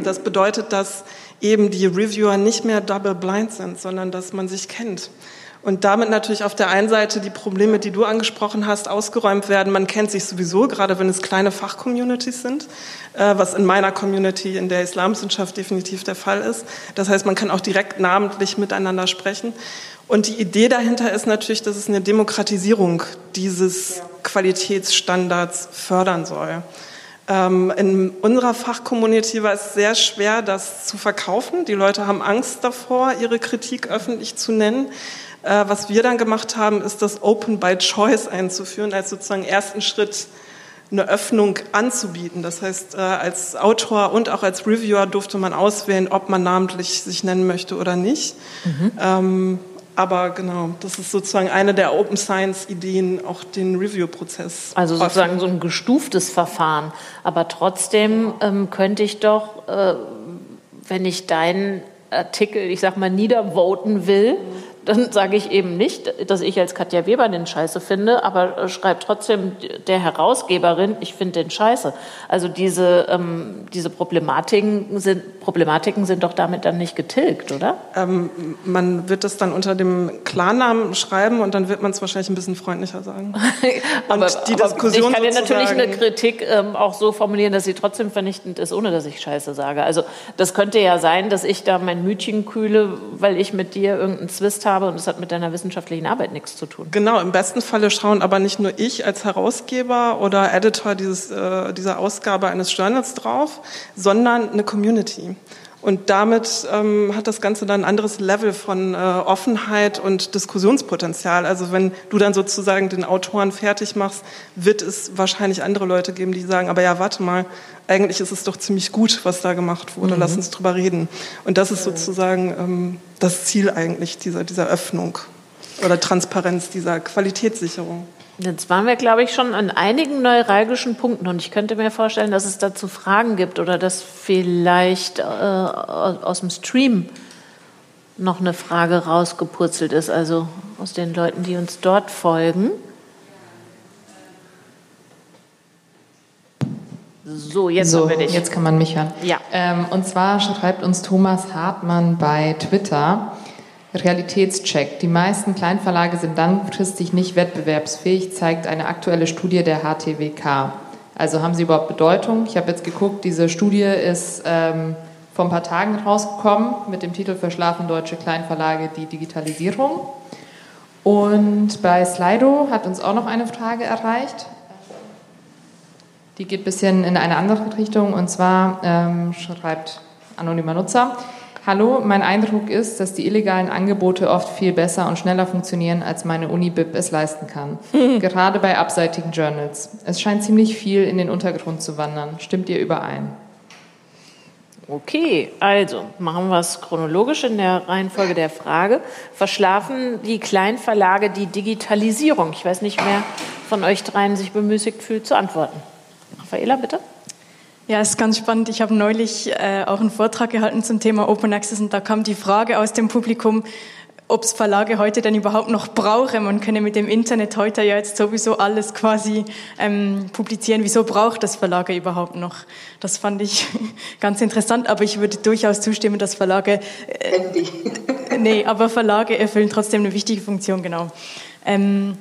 Das bedeutet, dass eben die Reviewer nicht mehr double blind sind, sondern dass man sich kennt und damit natürlich auf der einen Seite die Probleme, die du angesprochen hast, ausgeräumt werden. Man kennt sich sowieso, gerade wenn es kleine Fachcommunities sind, äh, was in meiner Community in der Islamwissenschaft definitiv der Fall ist. Das heißt, man kann auch direkt namentlich miteinander sprechen. Und die Idee dahinter ist natürlich, dass es eine Demokratisierung dieses Qualitätsstandards fördern soll. Ähm, in unserer Fachcommunity war es sehr schwer, das zu verkaufen. Die Leute haben Angst davor, ihre Kritik öffentlich zu nennen. Äh, was wir dann gemacht haben, ist das Open by Choice einzuführen, als sozusagen ersten Schritt eine Öffnung anzubieten. Das heißt, äh, als Autor und auch als Reviewer durfte man auswählen, ob man namentlich sich nennen möchte oder nicht. Mhm. Ähm, aber genau, das ist sozusagen eine der Open Science Ideen, auch den Review-Prozess. Also sozusagen so ein gestuftes Verfahren. Aber trotzdem ähm, könnte ich doch, äh, wenn ich deinen Artikel, ich sag mal, niedervoten will, mhm dann sage ich eben nicht, dass ich als Katja Weber den Scheiße finde, aber schreibe trotzdem der Herausgeberin, ich finde den Scheiße. Also diese, ähm, diese Problematiken, sind, Problematiken sind doch damit dann nicht getilgt, oder? Ähm, man wird das dann unter dem Klarnamen schreiben und dann wird man es wahrscheinlich ein bisschen freundlicher sagen. [LAUGHS] aber, die Diskussion ich kann ja natürlich eine Kritik ähm, auch so formulieren, dass sie trotzdem vernichtend ist, ohne dass ich Scheiße sage. Also das könnte ja sein, dass ich da mein Mütchen kühle, weil ich mit dir irgendeinen Zwist habe habe und es hat mit deiner wissenschaftlichen Arbeit nichts zu tun. Genau, im besten Falle schauen aber nicht nur ich als Herausgeber oder Editor dieses, äh, dieser Ausgabe eines Journals drauf, sondern eine Community. Und damit ähm, hat das Ganze dann ein anderes Level von äh, Offenheit und Diskussionspotenzial. Also wenn du dann sozusagen den Autoren fertig machst, wird es wahrscheinlich andere Leute geben, die sagen, aber ja, warte mal, eigentlich ist es doch ziemlich gut, was da gemacht wurde, mhm. lass uns drüber reden. Und das ist sozusagen ähm, das Ziel eigentlich dieser, dieser Öffnung oder Transparenz, dieser Qualitätssicherung. Jetzt waren wir, glaube ich, schon an einigen neuralgischen Punkten und ich könnte mir vorstellen, dass es dazu Fragen gibt oder dass vielleicht äh, aus dem Stream noch eine Frage rausgepurzelt ist, also aus den Leuten, die uns dort folgen. So, jetzt so, wir dich. Jetzt kann man mich hören. Ja. Ähm, und zwar schreibt uns Thomas Hartmann bei Twitter. Realitätscheck. Die meisten Kleinverlage sind langfristig nicht wettbewerbsfähig, zeigt eine aktuelle Studie der HTWK. Also haben sie überhaupt Bedeutung? Ich habe jetzt geguckt, diese Studie ist ähm, vor ein paar Tagen rausgekommen mit dem Titel Verschlafen deutsche Kleinverlage die Digitalisierung. Und bei Slido hat uns auch noch eine Frage erreicht. Die geht ein bisschen in eine andere Richtung und zwar ähm, schreibt anonymer Nutzer. Hallo, mein Eindruck ist, dass die illegalen Angebote oft viel besser und schneller funktionieren, als meine Uni-BIP es leisten kann. [LAUGHS] Gerade bei abseitigen Journals. Es scheint ziemlich viel in den Untergrund zu wandern. Stimmt ihr überein? Okay, also machen wir es chronologisch in der Reihenfolge der Frage. Verschlafen die Kleinverlage die Digitalisierung? Ich weiß nicht, wer von euch dreien sich bemüßigt fühlt zu antworten. Raffaela, bitte. Ja, ist ganz spannend. Ich habe neulich äh, auch einen Vortrag gehalten zum Thema Open Access und da kam die Frage aus dem Publikum, ob es Verlage heute denn überhaupt noch brauche. Man könne mit dem Internet heute ja jetzt sowieso alles quasi ähm, publizieren. Wieso braucht das Verlage überhaupt noch? Das fand ich [LAUGHS] ganz interessant, aber ich würde durchaus zustimmen, dass Verlage... Äh, [LAUGHS] nee, aber Verlage erfüllen trotzdem eine wichtige Funktion, genau. Ähm,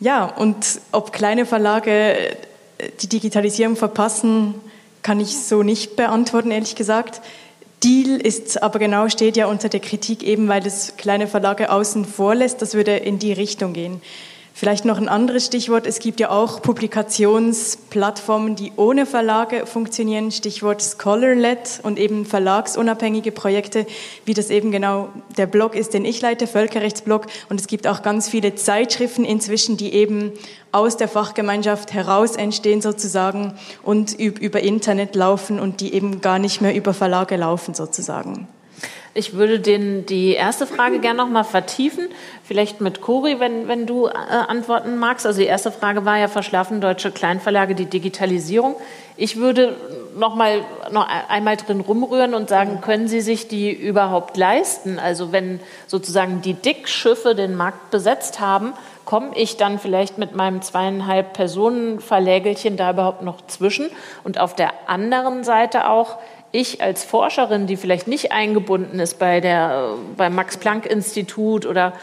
ja, und ob kleine Verlage äh, die Digitalisierung verpassen, kann ich so nicht beantworten, ehrlich gesagt. Deal ist aber genau, steht ja unter der Kritik eben, weil es kleine Verlage außen vor lässt. Das würde in die Richtung gehen. Vielleicht noch ein anderes Stichwort. Es gibt ja auch Publikationsplattformen, die ohne Verlage funktionieren. Stichwort Scholar-led und eben verlagsunabhängige Projekte, wie das eben genau der Blog ist, den ich leite, Völkerrechtsblog. Und es gibt auch ganz viele Zeitschriften inzwischen, die eben aus der Fachgemeinschaft heraus entstehen sozusagen und über Internet laufen und die eben gar nicht mehr über Verlage laufen sozusagen. Ich würde den, die erste Frage gerne noch mal vertiefen, vielleicht mit Cori, wenn, wenn du äh, antworten magst. Also die erste Frage war ja, verschlafen deutsche Kleinverlage die Digitalisierung? Ich würde noch mal noch einmal drin rumrühren und sagen, können Sie sich die überhaupt leisten? Also wenn sozusagen die Dickschiffe den Markt besetzt haben, komme ich dann vielleicht mit meinem zweieinhalb Personen Verlägelchen da überhaupt noch zwischen? Und auf der anderen Seite auch, ich als Forscherin, die vielleicht nicht eingebunden ist bei der, beim Max-Planck-Institut oder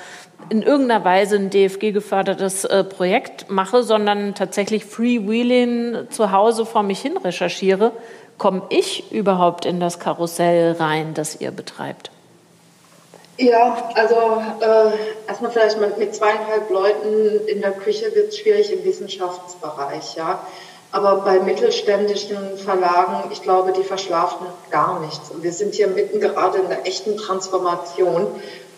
in irgendeiner Weise ein DFG-gefördertes äh, Projekt mache, sondern tatsächlich Freewheeling zu Hause vor mich hin recherchiere, komme ich überhaupt in das Karussell rein, das ihr betreibt? Ja, also äh, erstmal vielleicht mit zweieinhalb Leuten in der Küche wird es schwierig im Wissenschaftsbereich, ja. Aber bei mittelständischen Verlagen, ich glaube, die verschlafen gar nichts. Und wir sind hier mitten gerade in einer echten Transformation.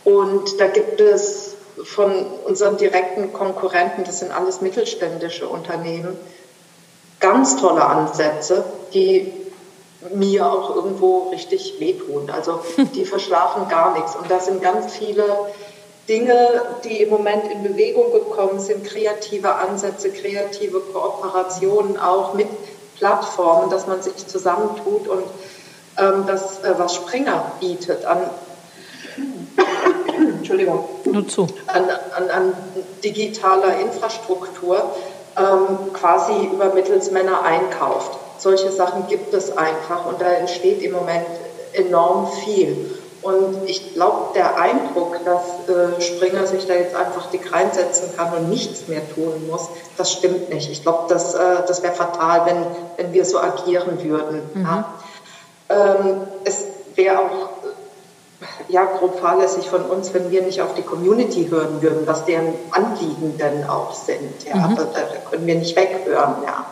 Und da gibt es von unseren direkten Konkurrenten, das sind alles mittelständische Unternehmen, ganz tolle Ansätze, die mir auch irgendwo richtig wehtun. Also die [LAUGHS] verschlafen gar nichts. Und da sind ganz viele Dinge, die im Moment in Bewegung gekommen sind, kreative Ansätze, kreative Kooperationen auch mit Plattformen, dass man sich zusammentut und ähm, das, äh, was Springer bietet an, [COUGHS] Entschuldigung, Nur zu. An, an, an digitaler Infrastruktur, ähm, quasi über Mittelsmänner einkauft. Solche Sachen gibt es einfach und da entsteht im Moment enorm viel. Und ich glaube, der Eindruck, dass äh, Springer sich da jetzt einfach dick reinsetzen kann und nichts mehr tun muss, das stimmt nicht. Ich glaube, das, äh, das wäre fatal, wenn, wenn wir so agieren würden. Mhm. Ja? Ähm, es wäre auch ja, grob fahrlässig von uns, wenn wir nicht auf die Community hören würden, was deren Anliegen denn auch sind. Ja? Mhm. Da, da, können wir nicht weghören. Ja.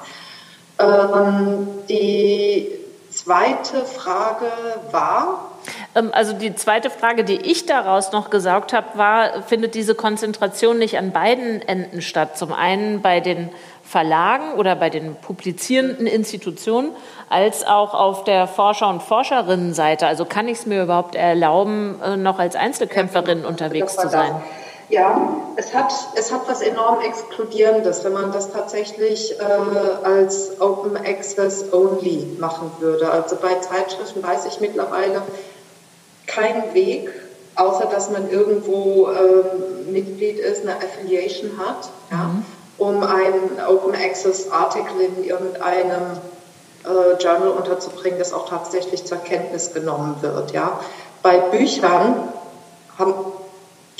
Ähm, die zweite Frage war, also die zweite Frage, die ich daraus noch gesaugt habe, war, findet diese Konzentration nicht an beiden Enden statt? Zum einen bei den Verlagen oder bei den publizierenden Institutionen, als auch auf der Forscher- und Forscherinnenseite. Also kann ich es mir überhaupt erlauben, äh, noch als Einzelkämpferin unterwegs zu sein? Ja, es hat, es hat was enorm Exkludierendes, wenn man das tatsächlich äh, als Open Access Only machen würde. Also bei Zeitschriften weiß ich mittlerweile, kein Weg, außer dass man irgendwo ähm, Mitglied ist, eine Affiliation hat, ja, mhm. um einen Open Access Artikel in irgendeinem äh, Journal unterzubringen, das auch tatsächlich zur Kenntnis genommen wird. Ja. Bei Büchern haben,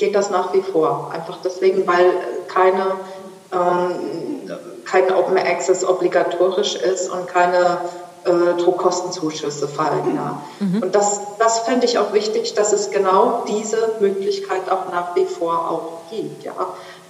geht das nach wie vor, einfach deswegen, weil keine, ähm, kein Open Access obligatorisch ist und keine äh, Druckkostenzuschüsse fallen. Ja. Mhm. Und das, das fände ich auch wichtig, dass es genau diese Möglichkeit auch nach wie vor auch gibt. Ja.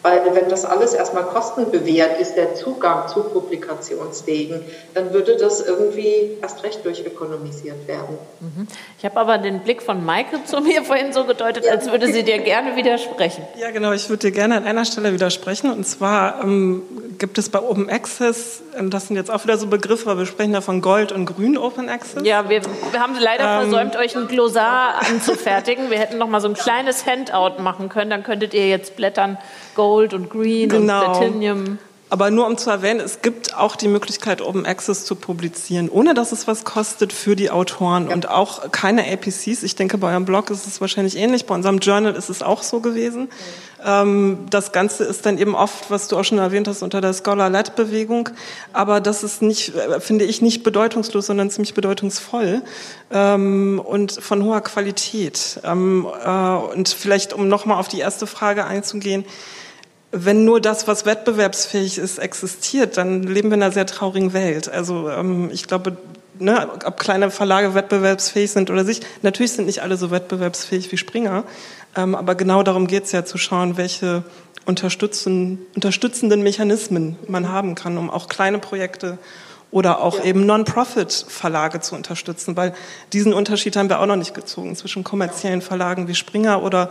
Weil wenn das alles erstmal kostenbewährt ist, der Zugang zu Publikationswegen, dann würde das irgendwie erst recht durchökonomisiert werden. Mhm. Ich habe aber den Blick von Maike zu mir [LAUGHS] vorhin so gedeutet, als würde sie dir gerne widersprechen. Ja, genau. Ich würde dir gerne an einer Stelle widersprechen. Und zwar ähm, gibt es bei Open Access, ähm, das sind jetzt auch wieder so Begriffe, aber wir sprechen da von Gold und Grün Open Access. Ja, wir, wir haben leider ähm, versäumt, euch ein Glossar anzufertigen. Wir hätten noch mal so ein kleines Handout machen können. Dann könntet ihr jetzt blättern Gold und Green genau. und Platinum. Aber nur um zu erwähnen, es gibt auch die Möglichkeit, Open Access zu publizieren, ohne dass es was kostet für die Autoren ja. und auch keine APCs. Ich denke, bei eurem Blog ist es wahrscheinlich ähnlich. Bei unserem Journal ist es auch so gewesen. Mhm. Das Ganze ist dann eben oft, was du auch schon erwähnt hast, unter der Scholar-Led-Bewegung. Aber das ist nicht, äh, finde ich, nicht bedeutungslos, sondern ziemlich bedeutungsvoll ähm, und von hoher Qualität. Ähm, äh, und vielleicht, um nochmal auf die erste Frage einzugehen, wenn nur das, was wettbewerbsfähig ist, existiert, dann leben wir in einer sehr traurigen Welt. Also ähm, ich glaube, ne, ob kleine Verlage wettbewerbsfähig sind oder sich, natürlich sind nicht alle so wettbewerbsfähig wie Springer, ähm, aber genau darum geht es ja, zu schauen, welche unterstützen, unterstützenden Mechanismen man haben kann, um auch kleine Projekte oder auch ja. eben Non-Profit-Verlage zu unterstützen, weil diesen Unterschied haben wir auch noch nicht gezogen zwischen kommerziellen Verlagen wie Springer oder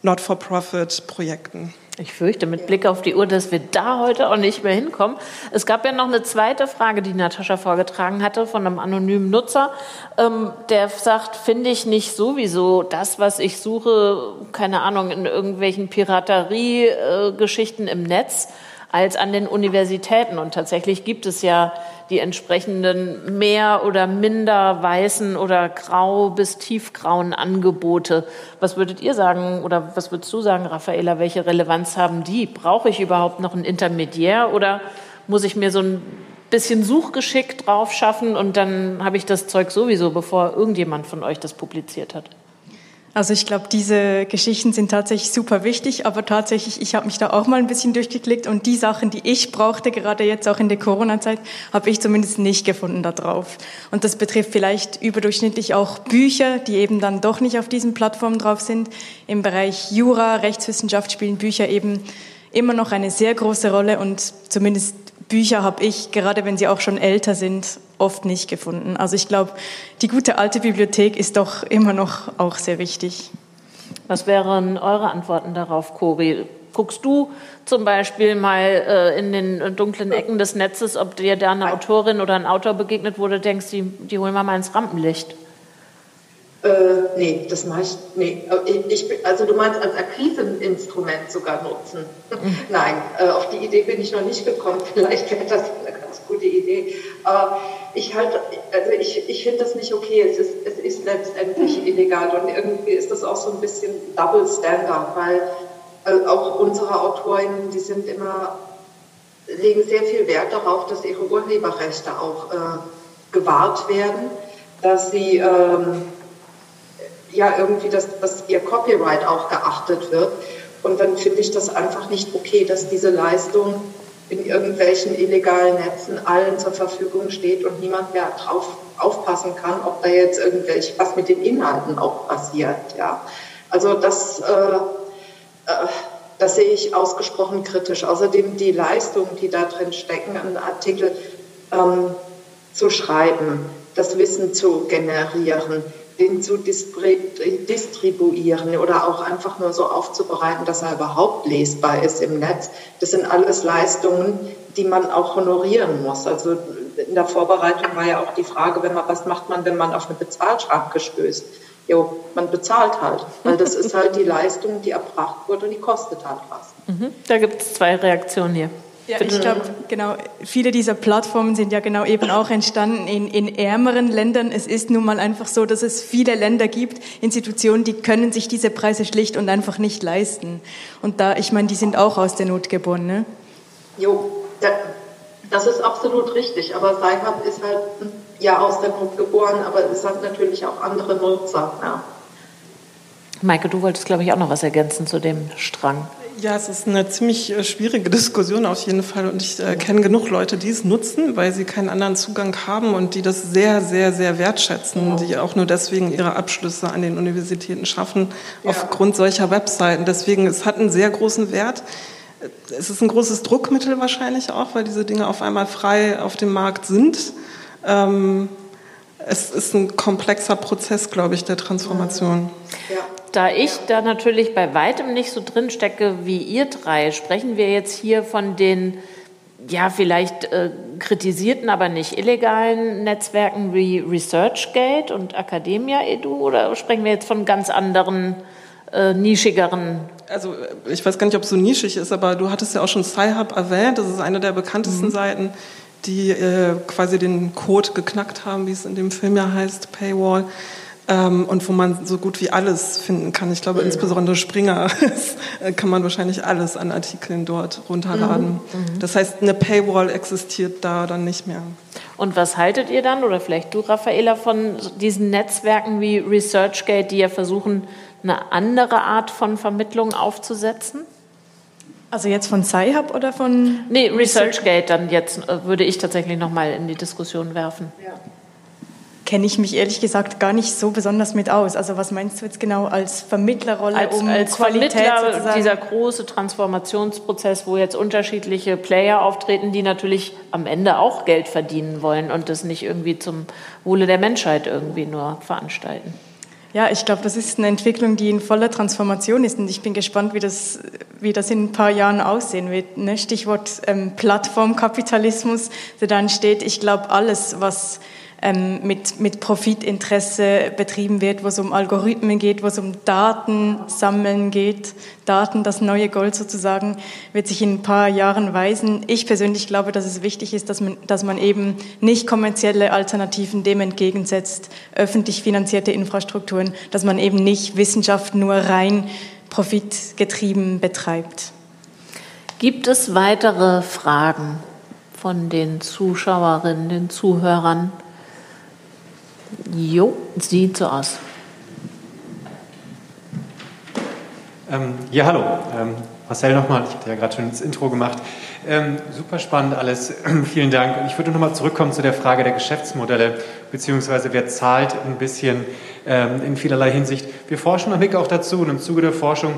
Not-for-Profit-Projekten. Ich fürchte mit Blick auf die Uhr, dass wir da heute auch nicht mehr hinkommen. Es gab ja noch eine zweite Frage, die Natascha vorgetragen hatte von einem anonymen Nutzer, ähm, der sagt, finde ich nicht sowieso das, was ich suche, keine Ahnung, in irgendwelchen Piraterie-Geschichten im Netz, als an den Universitäten. Und tatsächlich gibt es ja die entsprechenden mehr oder minder weißen oder grau bis tiefgrauen Angebote. Was würdet ihr sagen oder was würdest du sagen, Raffaela, welche Relevanz haben die? Brauche ich überhaupt noch einen Intermediär oder muss ich mir so ein bisschen Suchgeschick drauf schaffen und dann habe ich das Zeug sowieso, bevor irgendjemand von euch das publiziert hat? Also ich glaube, diese Geschichten sind tatsächlich super wichtig, aber tatsächlich, ich habe mich da auch mal ein bisschen durchgeklickt und die Sachen, die ich brauchte, gerade jetzt auch in der Corona-Zeit, habe ich zumindest nicht gefunden da drauf. Und das betrifft vielleicht überdurchschnittlich auch Bücher, die eben dann doch nicht auf diesen Plattformen drauf sind. Im Bereich Jura, Rechtswissenschaft spielen Bücher eben immer noch eine sehr große Rolle und zumindest Bücher habe ich, gerade wenn sie auch schon älter sind, oft nicht gefunden. Also ich glaube, die gute alte Bibliothek ist doch immer noch auch sehr wichtig. Was wären eure Antworten darauf, Cori? Guckst du zum Beispiel mal äh, in den dunklen Ecken des Netzes, ob dir da eine Autorin oder ein Autor begegnet wurde, denkst, die, die holen wir mal ins Rampenlicht? Äh, nee, das mache ich, nee. Ich, also du meinst als Akquise-Instrument sogar nutzen? Mhm. [LAUGHS] Nein, äh, auf die Idee bin ich noch nicht gekommen. [LAUGHS] Vielleicht wäre das eine ganz gute Idee. Aber ich halte, also ich, ich finde das nicht okay. Es ist, es ist letztendlich mhm. illegal und irgendwie ist das auch so ein bisschen Double Standard, weil äh, auch unsere Autorinnen, die sind immer, legen sehr viel Wert darauf, dass ihre Urheberrechte auch äh, gewahrt werden, dass sie ähm, ja irgendwie, dass, dass ihr Copyright auch geachtet wird. Und dann finde ich das einfach nicht okay, dass diese Leistung in irgendwelchen illegalen Netzen allen zur Verfügung steht und niemand mehr drauf aufpassen kann, ob da jetzt irgendwelche, was mit den Inhalten auch passiert. Ja. Also das, äh, äh, das sehe ich ausgesprochen kritisch. Außerdem die Leistungen, die da drin stecken, einen Artikel ähm, zu schreiben, das Wissen zu generieren, den zu distribuieren oder auch einfach nur so aufzubereiten, dass er überhaupt lesbar ist im Netz. Das sind alles Leistungen, die man auch honorieren muss. Also in der Vorbereitung war ja auch die Frage, wenn man, was macht man, wenn man auf eine Bezahlschranke stößt? Jo, man bezahlt halt, weil das ist halt die Leistung, die erbracht wurde und die kostet halt was. Mhm. Da gibt es zwei Reaktionen hier. Ja, ich glaube, genau, viele dieser Plattformen sind ja genau eben auch entstanden in, in ärmeren Ländern. Es ist nun mal einfach so, dass es viele Länder gibt, Institutionen, die können sich diese Preise schlicht und einfach nicht leisten. Und da, ich meine, die sind auch aus der Not geboren, ne? Jo, das ist absolut richtig. Aber Sci-Hub ist halt ja aus der Not geboren, aber es hat natürlich auch andere Nutzer. Ja. Maike, du wolltest, glaube ich, auch noch was ergänzen zu dem Strang. Ja, es ist eine ziemlich äh, schwierige Diskussion auf jeden Fall und ich äh, kenne genug Leute, die es nutzen, weil sie keinen anderen Zugang haben und die das sehr, sehr, sehr wertschätzen, die auch nur deswegen ihre Abschlüsse an den Universitäten schaffen, ja. aufgrund solcher Webseiten. Deswegen, es hat einen sehr großen Wert. es ist ein großes Druckmittel wahrscheinlich auch, weil diese Dinge auf einmal frei auf dem Markt sind. Ähm, es ist ein komplexer Prozess, glaube ich, der Transformation. Ja. Da ich da natürlich bei weitem nicht so drin stecke wie ihr drei, sprechen wir jetzt hier von den ja vielleicht äh, kritisierten, aber nicht illegalen Netzwerken wie ResearchGate und Academia Edu oder sprechen wir jetzt von ganz anderen äh, nischigeren? Also ich weiß gar nicht, ob es so nischig ist, aber du hattest ja auch schon Sci-Hub erwähnt. Das ist eine der bekanntesten mhm. Seiten, die äh, quasi den Code geknackt haben, wie es in dem Film ja heißt, Paywall ähm, und wo man so gut wie alles finden kann. Ich glaube, mhm. insbesondere Springer [LAUGHS] äh, kann man wahrscheinlich alles an Artikeln dort runterladen. Mhm. Mhm. Das heißt, eine Paywall existiert da dann nicht mehr. Und was haltet ihr dann, oder vielleicht du, Raffaela, von diesen Netzwerken wie ResearchGate, die ja versuchen, eine andere Art von Vermittlung aufzusetzen? Also jetzt von Sci-Hub oder von? Nee, ResearchGate dann jetzt äh, würde ich tatsächlich nochmal in die Diskussion werfen. Ja kenne ich mich ehrlich gesagt gar nicht so besonders mit aus. Also was meinst du jetzt genau als Vermittlerrolle, als, um als Qualität Vermittler sozusagen? dieser große Transformationsprozess, wo jetzt unterschiedliche Player auftreten, die natürlich am Ende auch Geld verdienen wollen und das nicht irgendwie zum Wohle der Menschheit irgendwie nur veranstalten. Ja, ich glaube, das ist eine Entwicklung, die in voller Transformation ist und ich bin gespannt, wie das, wie das in ein paar Jahren aussehen wird. Ne? Stichwort ähm, Plattformkapitalismus, der da entsteht. Ich glaube, alles, was mit, mit Profitinteresse betrieben wird, wo es um Algorithmen geht, wo es um Daten sammeln geht. Daten, das neue Gold sozusagen, wird sich in ein paar Jahren weisen. Ich persönlich glaube, dass es wichtig ist, dass man, dass man eben nicht kommerzielle Alternativen dem entgegensetzt, öffentlich finanzierte Infrastrukturen, dass man eben nicht Wissenschaft nur rein profitgetrieben betreibt. Gibt es weitere Fragen von den Zuschauerinnen, den Zuhörern? Jo, sieht so aus. Ähm, ja, hallo. Ähm, Marcel nochmal, ich hatte ja gerade schon das Intro gemacht. Ähm, super spannend alles. [CLEARS THROAT] Vielen Dank. ich würde nochmal zurückkommen zu der Frage der Geschäftsmodelle, beziehungsweise wer zahlt ein bisschen ähm, in vielerlei Hinsicht. Wir forschen noch auch dazu und im Zuge der Forschung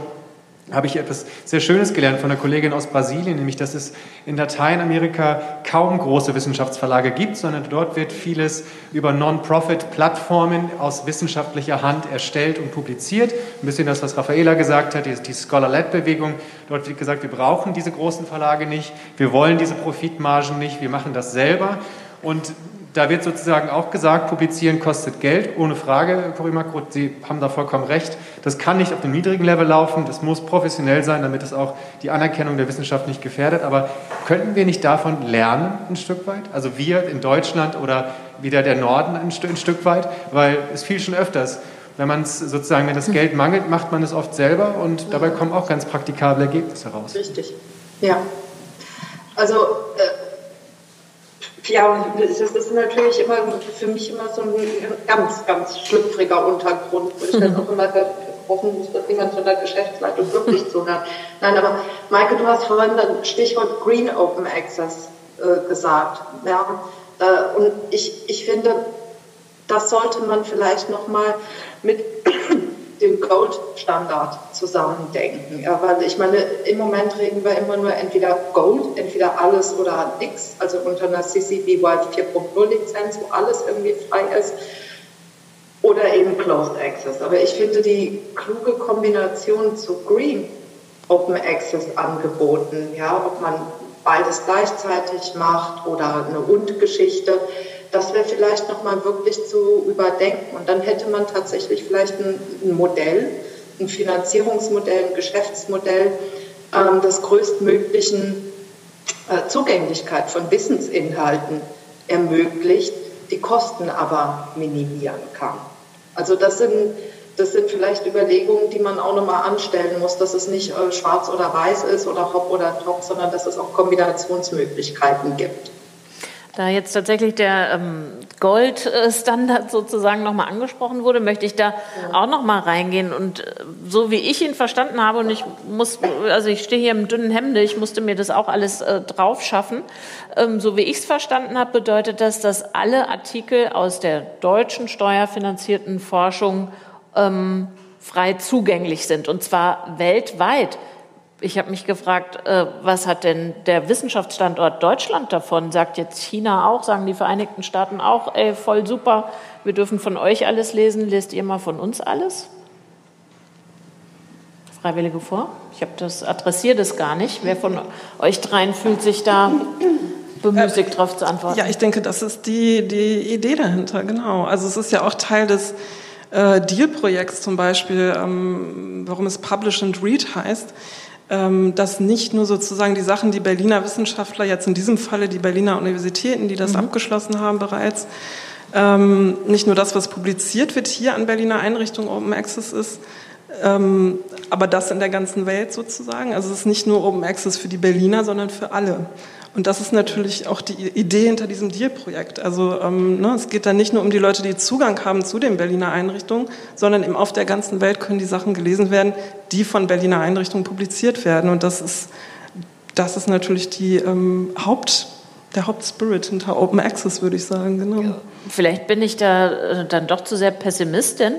habe ich etwas sehr Schönes gelernt von einer Kollegin aus Brasilien, nämlich dass es in Lateinamerika kaum große Wissenschaftsverlage gibt, sondern dort wird vieles über Non-Profit-Plattformen aus wissenschaftlicher Hand erstellt und publiziert. Ein bisschen das, was Raffaela gesagt hat, die, Scholar-Led-Bewegung. Dort wird gesagt, wir brauchen diese großen Verlage nicht, wir wollen diese Profitmargen nicht, wir machen das selber. Und da wird sozusagen auch gesagt, publizieren kostet Geld, ohne Frage, Corinne Makro, Sie haben da vollkommen recht. Das kann nicht auf dem niedrigen Level laufen, das muss professionell sein, damit es auch die Anerkennung der Wissenschaft nicht gefährdet. Aber könnten wir nicht davon lernen, ein Stück weit? Also wir in Deutschland oder wieder der Norden ein, ein Stück weit? Weil es fiel schon öfters. Wenn man es sozusagen, wenn das Geld mangelt, macht man es oft selber und dabei kommen auch ganz praktikable Ergebnisse raus. Richtig, ja. Also äh ja, das ist natürlich immer für mich immer so ein ganz, ganz schlüpfriger Untergrund, wo ich dann [LAUGHS] auch immer hoffen muss, dass jemand von der Geschäftsleitung wirklich zuhört. Nein, aber Maike, du hast vorhin das Stichwort Green Open Access äh, gesagt. Ja, äh, und ich, ich finde, das sollte man vielleicht nochmal mit dem Gold-Standard zusammendenken. Ja, weil ich meine, im Moment reden wir immer nur entweder Gold, entweder alles oder nichts, also unter einer CC BY 4.0 Lizenz, wo alles irgendwie frei ist, oder eben Closed Access. Aber ich finde die kluge Kombination zu Green Open Access angeboten, ja, ob man beides gleichzeitig macht oder eine Und-Geschichte, das wäre vielleicht nochmal wirklich zu überdenken. Und dann hätte man tatsächlich vielleicht ein, ein Modell, ein Finanzierungsmodell, ein Geschäftsmodell ähm, des größtmöglichen äh, Zugänglichkeit von Wissensinhalten ermöglicht, die Kosten aber minimieren kann. Also das sind, das sind vielleicht Überlegungen, die man auch nochmal anstellen muss, dass es nicht äh, schwarz oder weiß ist oder hopp oder top, sondern dass es auch Kombinationsmöglichkeiten gibt. Da jetzt tatsächlich der ähm, Goldstandard sozusagen nochmal angesprochen wurde, möchte ich da ja. auch nochmal reingehen. Und äh, so wie ich ihn verstanden habe, und ich muss, also ich stehe hier im dünnen Hemde, ich musste mir das auch alles äh, drauf schaffen. Ähm, so wie ich es verstanden habe, bedeutet das, dass alle Artikel aus der deutschen steuerfinanzierten Forschung ähm, frei zugänglich sind, und zwar weltweit ich habe mich gefragt, äh, was hat denn der Wissenschaftsstandort Deutschland davon? Sagt jetzt China auch, sagen die Vereinigten Staaten auch, ey, voll super, wir dürfen von euch alles lesen, lest ihr mal von uns alles? Freiwillige vor? Ich habe das adressiert es gar nicht. Wer von euch dreien fühlt sich da bemüßigt, äh, darauf zu antworten? Ja, ich denke, das ist die, die Idee dahinter, genau. Also es ist ja auch Teil des äh, Deal-Projekts zum Beispiel, ähm, warum es Publish and Read heißt dass nicht nur sozusagen die Sachen, die Berliner Wissenschaftler, jetzt in diesem Falle die Berliner Universitäten, die das mhm. abgeschlossen haben bereits, ähm, nicht nur das, was publiziert wird hier an Berliner Einrichtungen Open Access ist, ähm, aber das in der ganzen Welt sozusagen. Also es ist nicht nur Open Access für die Berliner, sondern für alle. Und das ist natürlich auch die Idee hinter diesem Deal-Projekt. Also ähm, ne, es geht dann nicht nur um die Leute, die Zugang haben zu den Berliner Einrichtungen, sondern eben auf der ganzen Welt können die Sachen gelesen werden, die von Berliner Einrichtungen publiziert werden. Und das ist, das ist natürlich die ähm, Haupt der Hauptspirit hinter Open Access, würde ich sagen. Genau. Vielleicht bin ich da äh, dann doch zu sehr Pessimistin,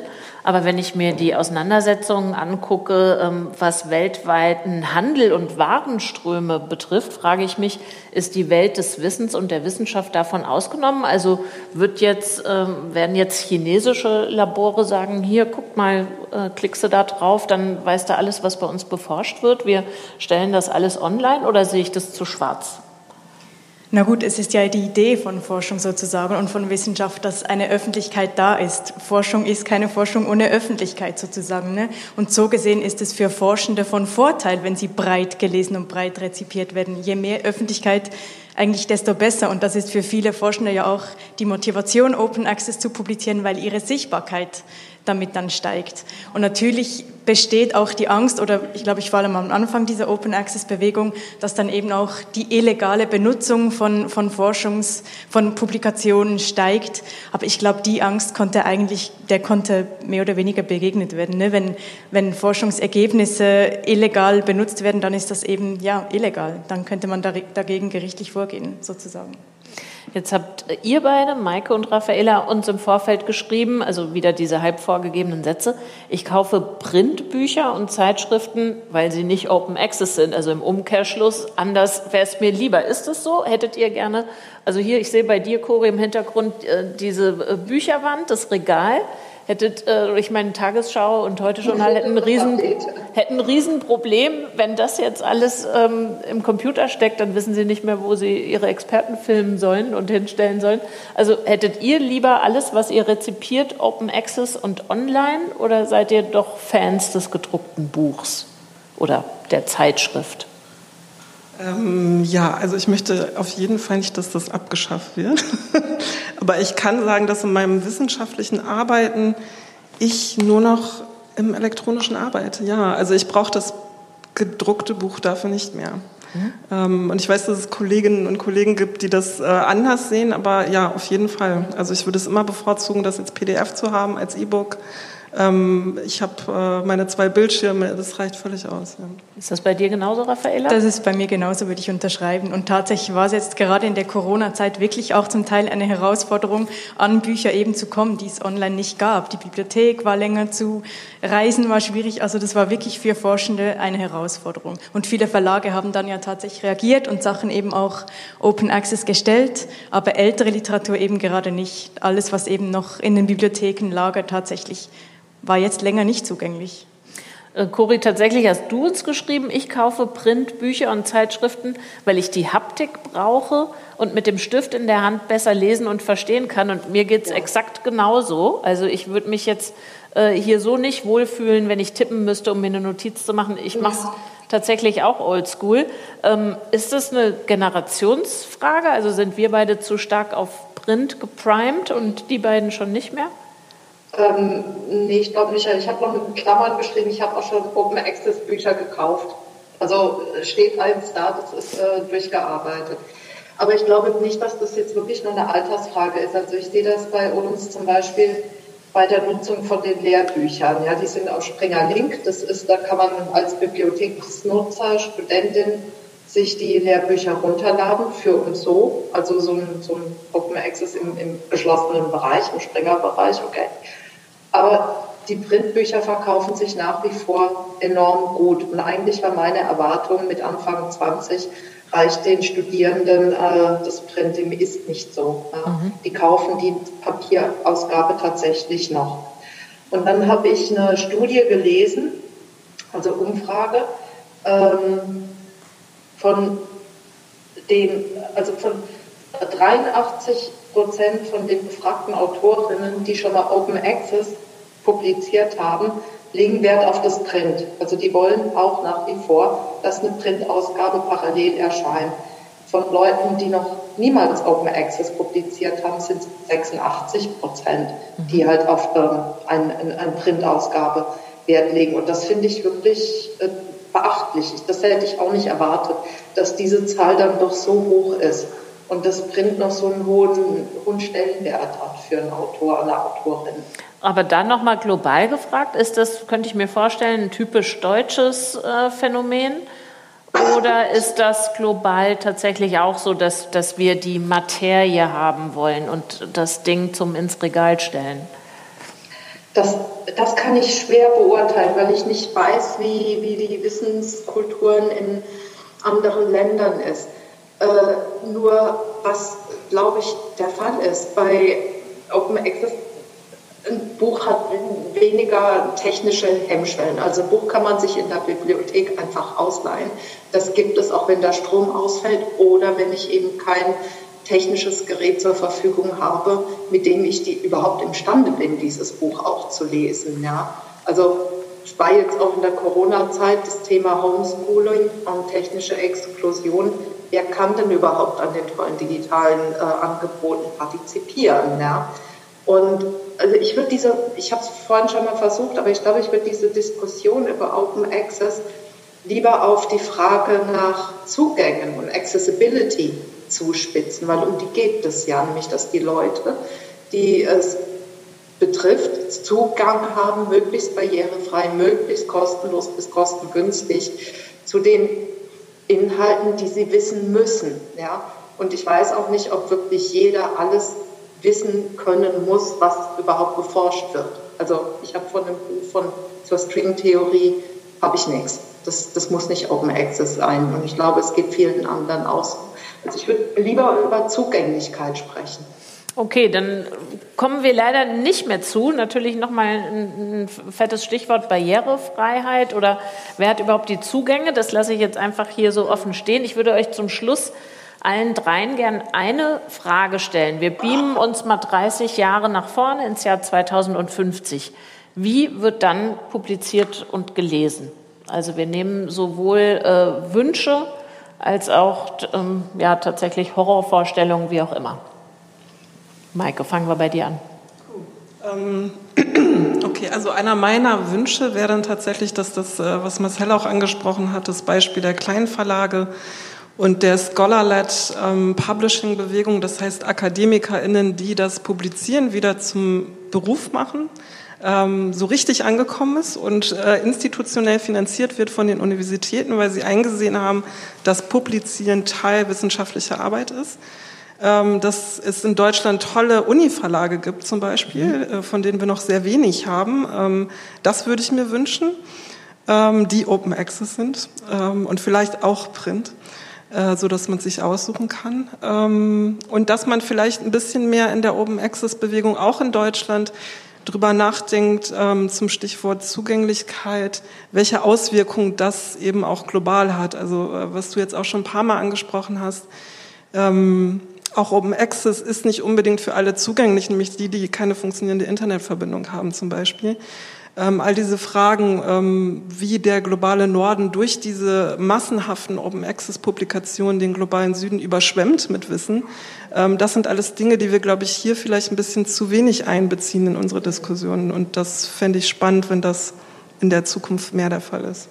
aber wenn ich mir die Auseinandersetzungen angucke, ähm, was weltweiten Handel und Warenströme betrifft, frage ich mich, ist die Welt des Wissens und der Wissenschaft davon ausgenommen? Also wird jetzt, ähm, werden jetzt chinesische Labore sagen, hier, guck mal, äh, klickst du da drauf, dann weißt du alles, was bei uns beforscht wird. Wir stellen das alles online oder sehe ich das zu schwarz? Na gut, es ist ja die Idee von Forschung sozusagen und von Wissenschaft, dass eine Öffentlichkeit da ist. Forschung ist keine Forschung ohne Öffentlichkeit sozusagen. Ne? Und so gesehen ist es für Forschende von Vorteil, wenn sie breit gelesen und breit rezipiert werden. Je mehr Öffentlichkeit eigentlich desto besser. Und das ist für viele Forschende ja auch die Motivation, Open Access zu publizieren, weil ihre Sichtbarkeit damit dann steigt. Und natürlich besteht auch die Angst, oder ich glaube, ich war am Anfang dieser Open Access Bewegung, dass dann eben auch die illegale Benutzung von, von Forschungs-, von Publikationen steigt. Aber ich glaube, die Angst konnte eigentlich, der konnte mehr oder weniger begegnet werden. Ne? Wenn, wenn Forschungsergebnisse illegal benutzt werden, dann ist das eben, ja, illegal. Dann könnte man dagegen gerichtlich vorgehen, sozusagen. Jetzt habt ihr beide, Maike und Raffaela, uns im Vorfeld geschrieben, also wieder diese halb vorgegebenen Sätze. Ich kaufe Printbücher und Zeitschriften, weil sie nicht Open Access sind, also im Umkehrschluss. Anders wäre es mir lieber. Ist es so? Hättet ihr gerne, also hier, ich sehe bei dir, Cori, im Hintergrund äh, diese äh, Bücherwand, das Regal hättet äh, durch meine Tagesschau und heute Journal hätten ein riesen hätten ein Riesenproblem, wenn das jetzt alles ähm, im Computer steckt, dann wissen sie nicht mehr, wo sie ihre Experten filmen sollen und hinstellen sollen. Also hättet ihr lieber alles, was ihr rezipiert, Open Access und online, oder seid ihr doch Fans des gedruckten Buchs oder der Zeitschrift? Ähm, ja, also ich möchte auf jeden Fall nicht, dass das abgeschafft wird. [LAUGHS] Aber ich kann sagen, dass in meinem wissenschaftlichen Arbeiten ich nur noch im elektronischen arbeite. Ja, also ich brauche das gedruckte Buch dafür nicht mehr. Mhm. Ähm, und ich weiß, dass es Kolleginnen und Kollegen gibt, die das äh, anders sehen, aber ja, auf jeden Fall. Also ich würde es immer bevorzugen, das als PDF zu haben, als E-Book. Ähm, ich habe äh, meine zwei Bildschirme, das reicht völlig aus. Ja. Ist das bei dir genauso, Raffaella? Das ist bei mir genauso, würde ich unterschreiben. Und tatsächlich war es jetzt gerade in der Corona-Zeit wirklich auch zum Teil eine Herausforderung, an Bücher eben zu kommen, die es online nicht gab. Die Bibliothek war länger zu, Reisen war schwierig. Also das war wirklich für Forschende eine Herausforderung. Und viele Verlage haben dann ja tatsächlich reagiert und Sachen eben auch Open Access gestellt, aber ältere Literatur eben gerade nicht. Alles, was eben noch in den Bibliotheken lagert, tatsächlich war jetzt länger nicht zugänglich. Äh, Cori, tatsächlich hast du uns geschrieben, ich kaufe Printbücher und Zeitschriften, weil ich die Haptik brauche und mit dem Stift in der Hand besser lesen und verstehen kann. Und mir geht es ja. exakt genauso. Also ich würde mich jetzt äh, hier so nicht wohlfühlen, wenn ich tippen müsste, um mir eine Notiz zu machen. Ich mache es ja. tatsächlich auch oldschool. Ähm, ist das eine Generationsfrage? Also sind wir beide zu stark auf Print geprimed und die beiden schon nicht mehr? Ähm, nee, ich glaube nicht. Ich habe noch in Klammern geschrieben, ich habe auch schon Open Access Bücher gekauft. Also steht eins da, das ist äh, durchgearbeitet. Aber ich glaube nicht, dass das jetzt wirklich nur eine Altersfrage ist. Also ich sehe das bei uns zum Beispiel bei der Nutzung von den Lehrbüchern. Ja, die sind auf Springer Link. Das ist, da kann man als Bibliotheksnutzer, Studentin sich die Lehrbücher runterladen für und so. Also so ein, so ein Open Access im, im geschlossenen Bereich, im Springer-Bereich, okay. Aber die Printbücher verkaufen sich nach wie vor enorm gut. Und eigentlich war meine Erwartung mit Anfang 20, reicht den Studierenden äh, das Print im ist nicht so. Ja. Mhm. Die kaufen die Papierausgabe tatsächlich noch. Und dann habe ich eine Studie gelesen, also Umfrage, ähm, von den, also von 83 Prozent von den befragten Autorinnen, die schon mal Open Access publiziert haben, legen Wert auf das Print. Also die wollen auch nach wie vor, dass eine Printausgabe parallel erscheint. Von Leuten, die noch niemals Open Access publiziert haben, sind es 86 Prozent, die mhm. halt auf ähm, eine, eine Printausgabe Wert legen. Und das finde ich wirklich äh, beachtlich. Das hätte ich auch nicht erwartet, dass diese Zahl dann doch so hoch ist und das Print noch so einen hohen, hohen Stellenwert hat für einen Autor, eine Autorin. Aber dann nochmal global gefragt, ist das, könnte ich mir vorstellen, ein typisch deutsches äh, Phänomen? Oder ist das global tatsächlich auch so, dass, dass wir die Materie haben wollen und das Ding zum ins Regal stellen? Das, das kann ich schwer beurteilen, weil ich nicht weiß, wie, wie die Wissenskulturen in anderen Ländern ist. Äh, nur was, glaube ich, der Fall ist, bei Open Access, ein Buch hat weniger technische Hemmschwellen. Also ein Buch kann man sich in der Bibliothek einfach ausleihen. Das gibt es auch, wenn der Strom ausfällt oder wenn ich eben kein technisches Gerät zur Verfügung habe, mit dem ich die überhaupt imstande bin, dieses Buch auch zu lesen. Ja? Also es war jetzt auch in der Corona-Zeit das Thema Homeschooling und technische Exklusion. Wer kann denn überhaupt an den tollen digitalen äh, Angeboten partizipieren? Ja? Und also ich würde diese, ich habe es vorhin schon mal versucht, aber ich glaube, ich würde diese Diskussion über Open Access lieber auf die Frage nach Zugängen und Accessibility zuspitzen, weil um die geht es ja, nämlich dass die Leute, die es betrifft, Zugang haben, möglichst barrierefrei, möglichst kostenlos bis kostengünstig zu den Inhalten, die sie wissen müssen. Ja? Und ich weiß auch nicht, ob wirklich jeder alles wissen können muss, was überhaupt geforscht wird. Also ich habe von einem Buch von zur Stringtheorie habe ich nichts. Das, das muss nicht Open Access sein. Und ich glaube, es geht vielen anderen aus. Also ich würde lieber über Zugänglichkeit sprechen. Okay, dann kommen wir leider nicht mehr zu. Natürlich nochmal ein fettes Stichwort Barrierefreiheit oder wer hat überhaupt die Zugänge? Das lasse ich jetzt einfach hier so offen stehen. Ich würde euch zum Schluss allen dreien gern eine Frage stellen. Wir beamen uns mal 30 Jahre nach vorne ins Jahr 2050. Wie wird dann publiziert und gelesen? Also wir nehmen sowohl äh, Wünsche als auch ähm, ja, tatsächlich Horrorvorstellungen, wie auch immer. Maike, fangen wir bei dir an. Ähm, [CLEARS THROAT] okay, also einer meiner Wünsche wäre dann tatsächlich, dass das, äh, was Marcel auch angesprochen hat, das Beispiel der Kleinverlage und der Scholar-led ähm, Publishing-Bewegung, das heißt AkademikerInnen, die das Publizieren wieder zum Beruf machen, ähm, so richtig angekommen ist und äh, institutionell finanziert wird von den Universitäten, weil sie eingesehen haben, dass Publizieren Teil wissenschaftlicher Arbeit ist. Ähm, dass es in Deutschland tolle Uni-Verlage gibt zum Beispiel, mhm. äh, von denen wir noch sehr wenig haben. Ähm, das würde ich mir wünschen, ähm, die Open Access sind und vielleicht auch Print äh, so dass man sich aussuchen kann. und dass man vielleicht ein bisschen mehr in der Open Access Bewegung auch in Deutschland drüber nachdenkt zum Stichwort Zugänglichkeit, welche Auswirkungen das eben auch global hat. Also äh, was du jetzt auch schon ein paar Mal angesprochen hast auch Open Access ist nicht unbedingt für alle zugänglich, nämlich die, die keine funktionierende Internetverbindung haben zum Beispiel. Ähm, all diese Fragen, ähm, wie der globale Norden durch diese massenhaften Open Access Publikationen den globalen Süden überschwemmt mit Wissen, ähm, das sind alles Dinge, die wir, glaube ich, hier vielleicht ein bisschen zu wenig einbeziehen in unsere Diskussionen. Und das fände ich spannend, wenn das in der Zukunft mehr der Fall ist.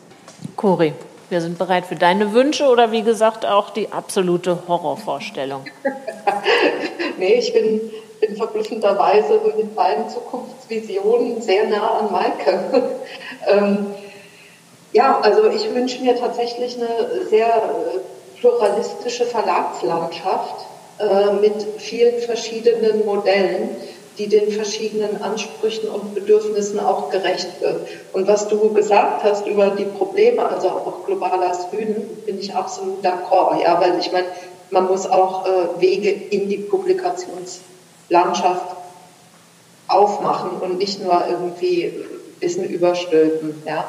Cori. Wir sind bereit für deine Wünsche oder wie gesagt auch die absolute Horrorvorstellung. [LAUGHS] nee, ich bin, bin verblüffenderweise mit meinen Zukunftsvisionen sehr nah an Maike. [LAUGHS] ähm, ja, also ich wünsche mir tatsächlich eine sehr äh, pluralistische Verlagslandschaft äh, mit vielen verschiedenen Modellen, die den verschiedenen Ansprüchen und Bedürfnissen auch gerecht wird. Und was du gesagt hast über die Probleme, also auch globaler Süden, bin ich absolut d'accord. Ja, weil ich meine, man muss auch äh, Wege in die Publikationslandschaft aufmachen und nicht nur irgendwie bisschen überstülpen. Ja.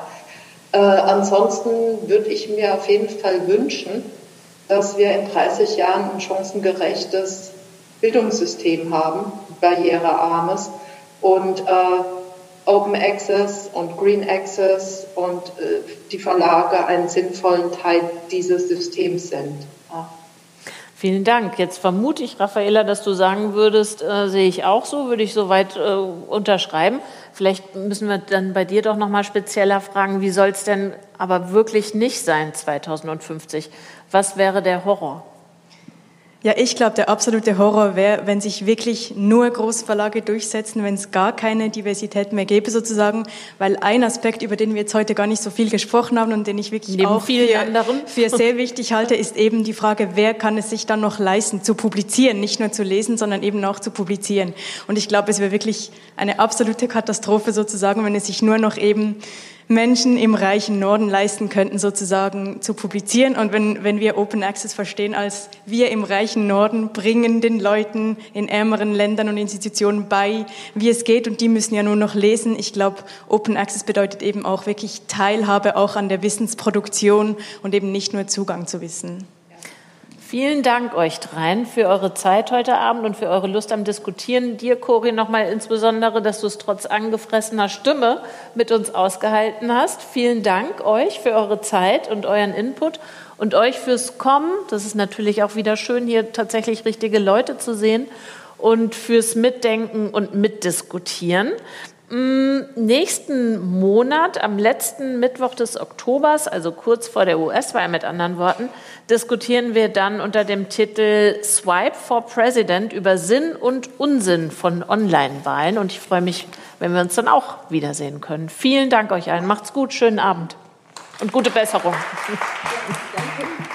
Äh, ansonsten würde ich mir auf jeden Fall wünschen, dass wir in 30 Jahren ein chancengerechtes Bildungssystem haben, barrierearmes und äh, Open Access und Green Access und äh, die Verlage einen sinnvollen Teil dieses Systems sind. Ja. Vielen Dank. Jetzt vermute ich, Raffaella, dass du sagen würdest, äh, sehe ich auch so, würde ich soweit äh, unterschreiben. Vielleicht müssen wir dann bei dir doch noch mal spezieller fragen, wie soll es denn aber wirklich nicht sein 2050? Was wäre der Horror? Ja, ich glaube, der absolute Horror wäre, wenn sich wirklich nur Großverlage durchsetzen, wenn es gar keine Diversität mehr gäbe sozusagen, weil ein Aspekt, über den wir jetzt heute gar nicht so viel gesprochen haben und den ich wirklich Neben auch für, für [LAUGHS] sehr wichtig halte, ist eben die Frage, wer kann es sich dann noch leisten, zu publizieren, nicht nur zu lesen, sondern eben auch zu publizieren. Und ich glaube, es wäre wirklich eine absolute Katastrophe sozusagen, wenn es sich nur noch eben Menschen im reichen Norden leisten könnten, sozusagen zu publizieren. Und wenn, wenn wir Open Access verstehen als wir im reichen Norden bringen den Leuten in ärmeren Ländern und Institutionen bei, wie es geht und die müssen ja nur noch lesen. Ich glaube, Open Access bedeutet eben auch wirklich Teilhabe auch an der Wissensproduktion und eben nicht nur Zugang zu Wissen. Vielen Dank euch dreien für eure Zeit heute Abend und für eure Lust am Diskutieren. Dir, Cori, nochmal insbesondere, dass du es trotz angefressener Stimme mit uns ausgehalten hast. Vielen Dank euch für eure Zeit und euren Input und euch fürs Kommen. Das ist natürlich auch wieder schön, hier tatsächlich richtige Leute zu sehen und fürs Mitdenken und Mitdiskutieren. Nächsten Monat, am letzten Mittwoch des Oktobers, also kurz vor der US-Wahl mit anderen Worten, diskutieren wir dann unter dem Titel Swipe for President über Sinn und Unsinn von Online-Wahlen. Und ich freue mich, wenn wir uns dann auch wiedersehen können. Vielen Dank euch allen. Macht's gut, schönen Abend und gute Besserung. Danke.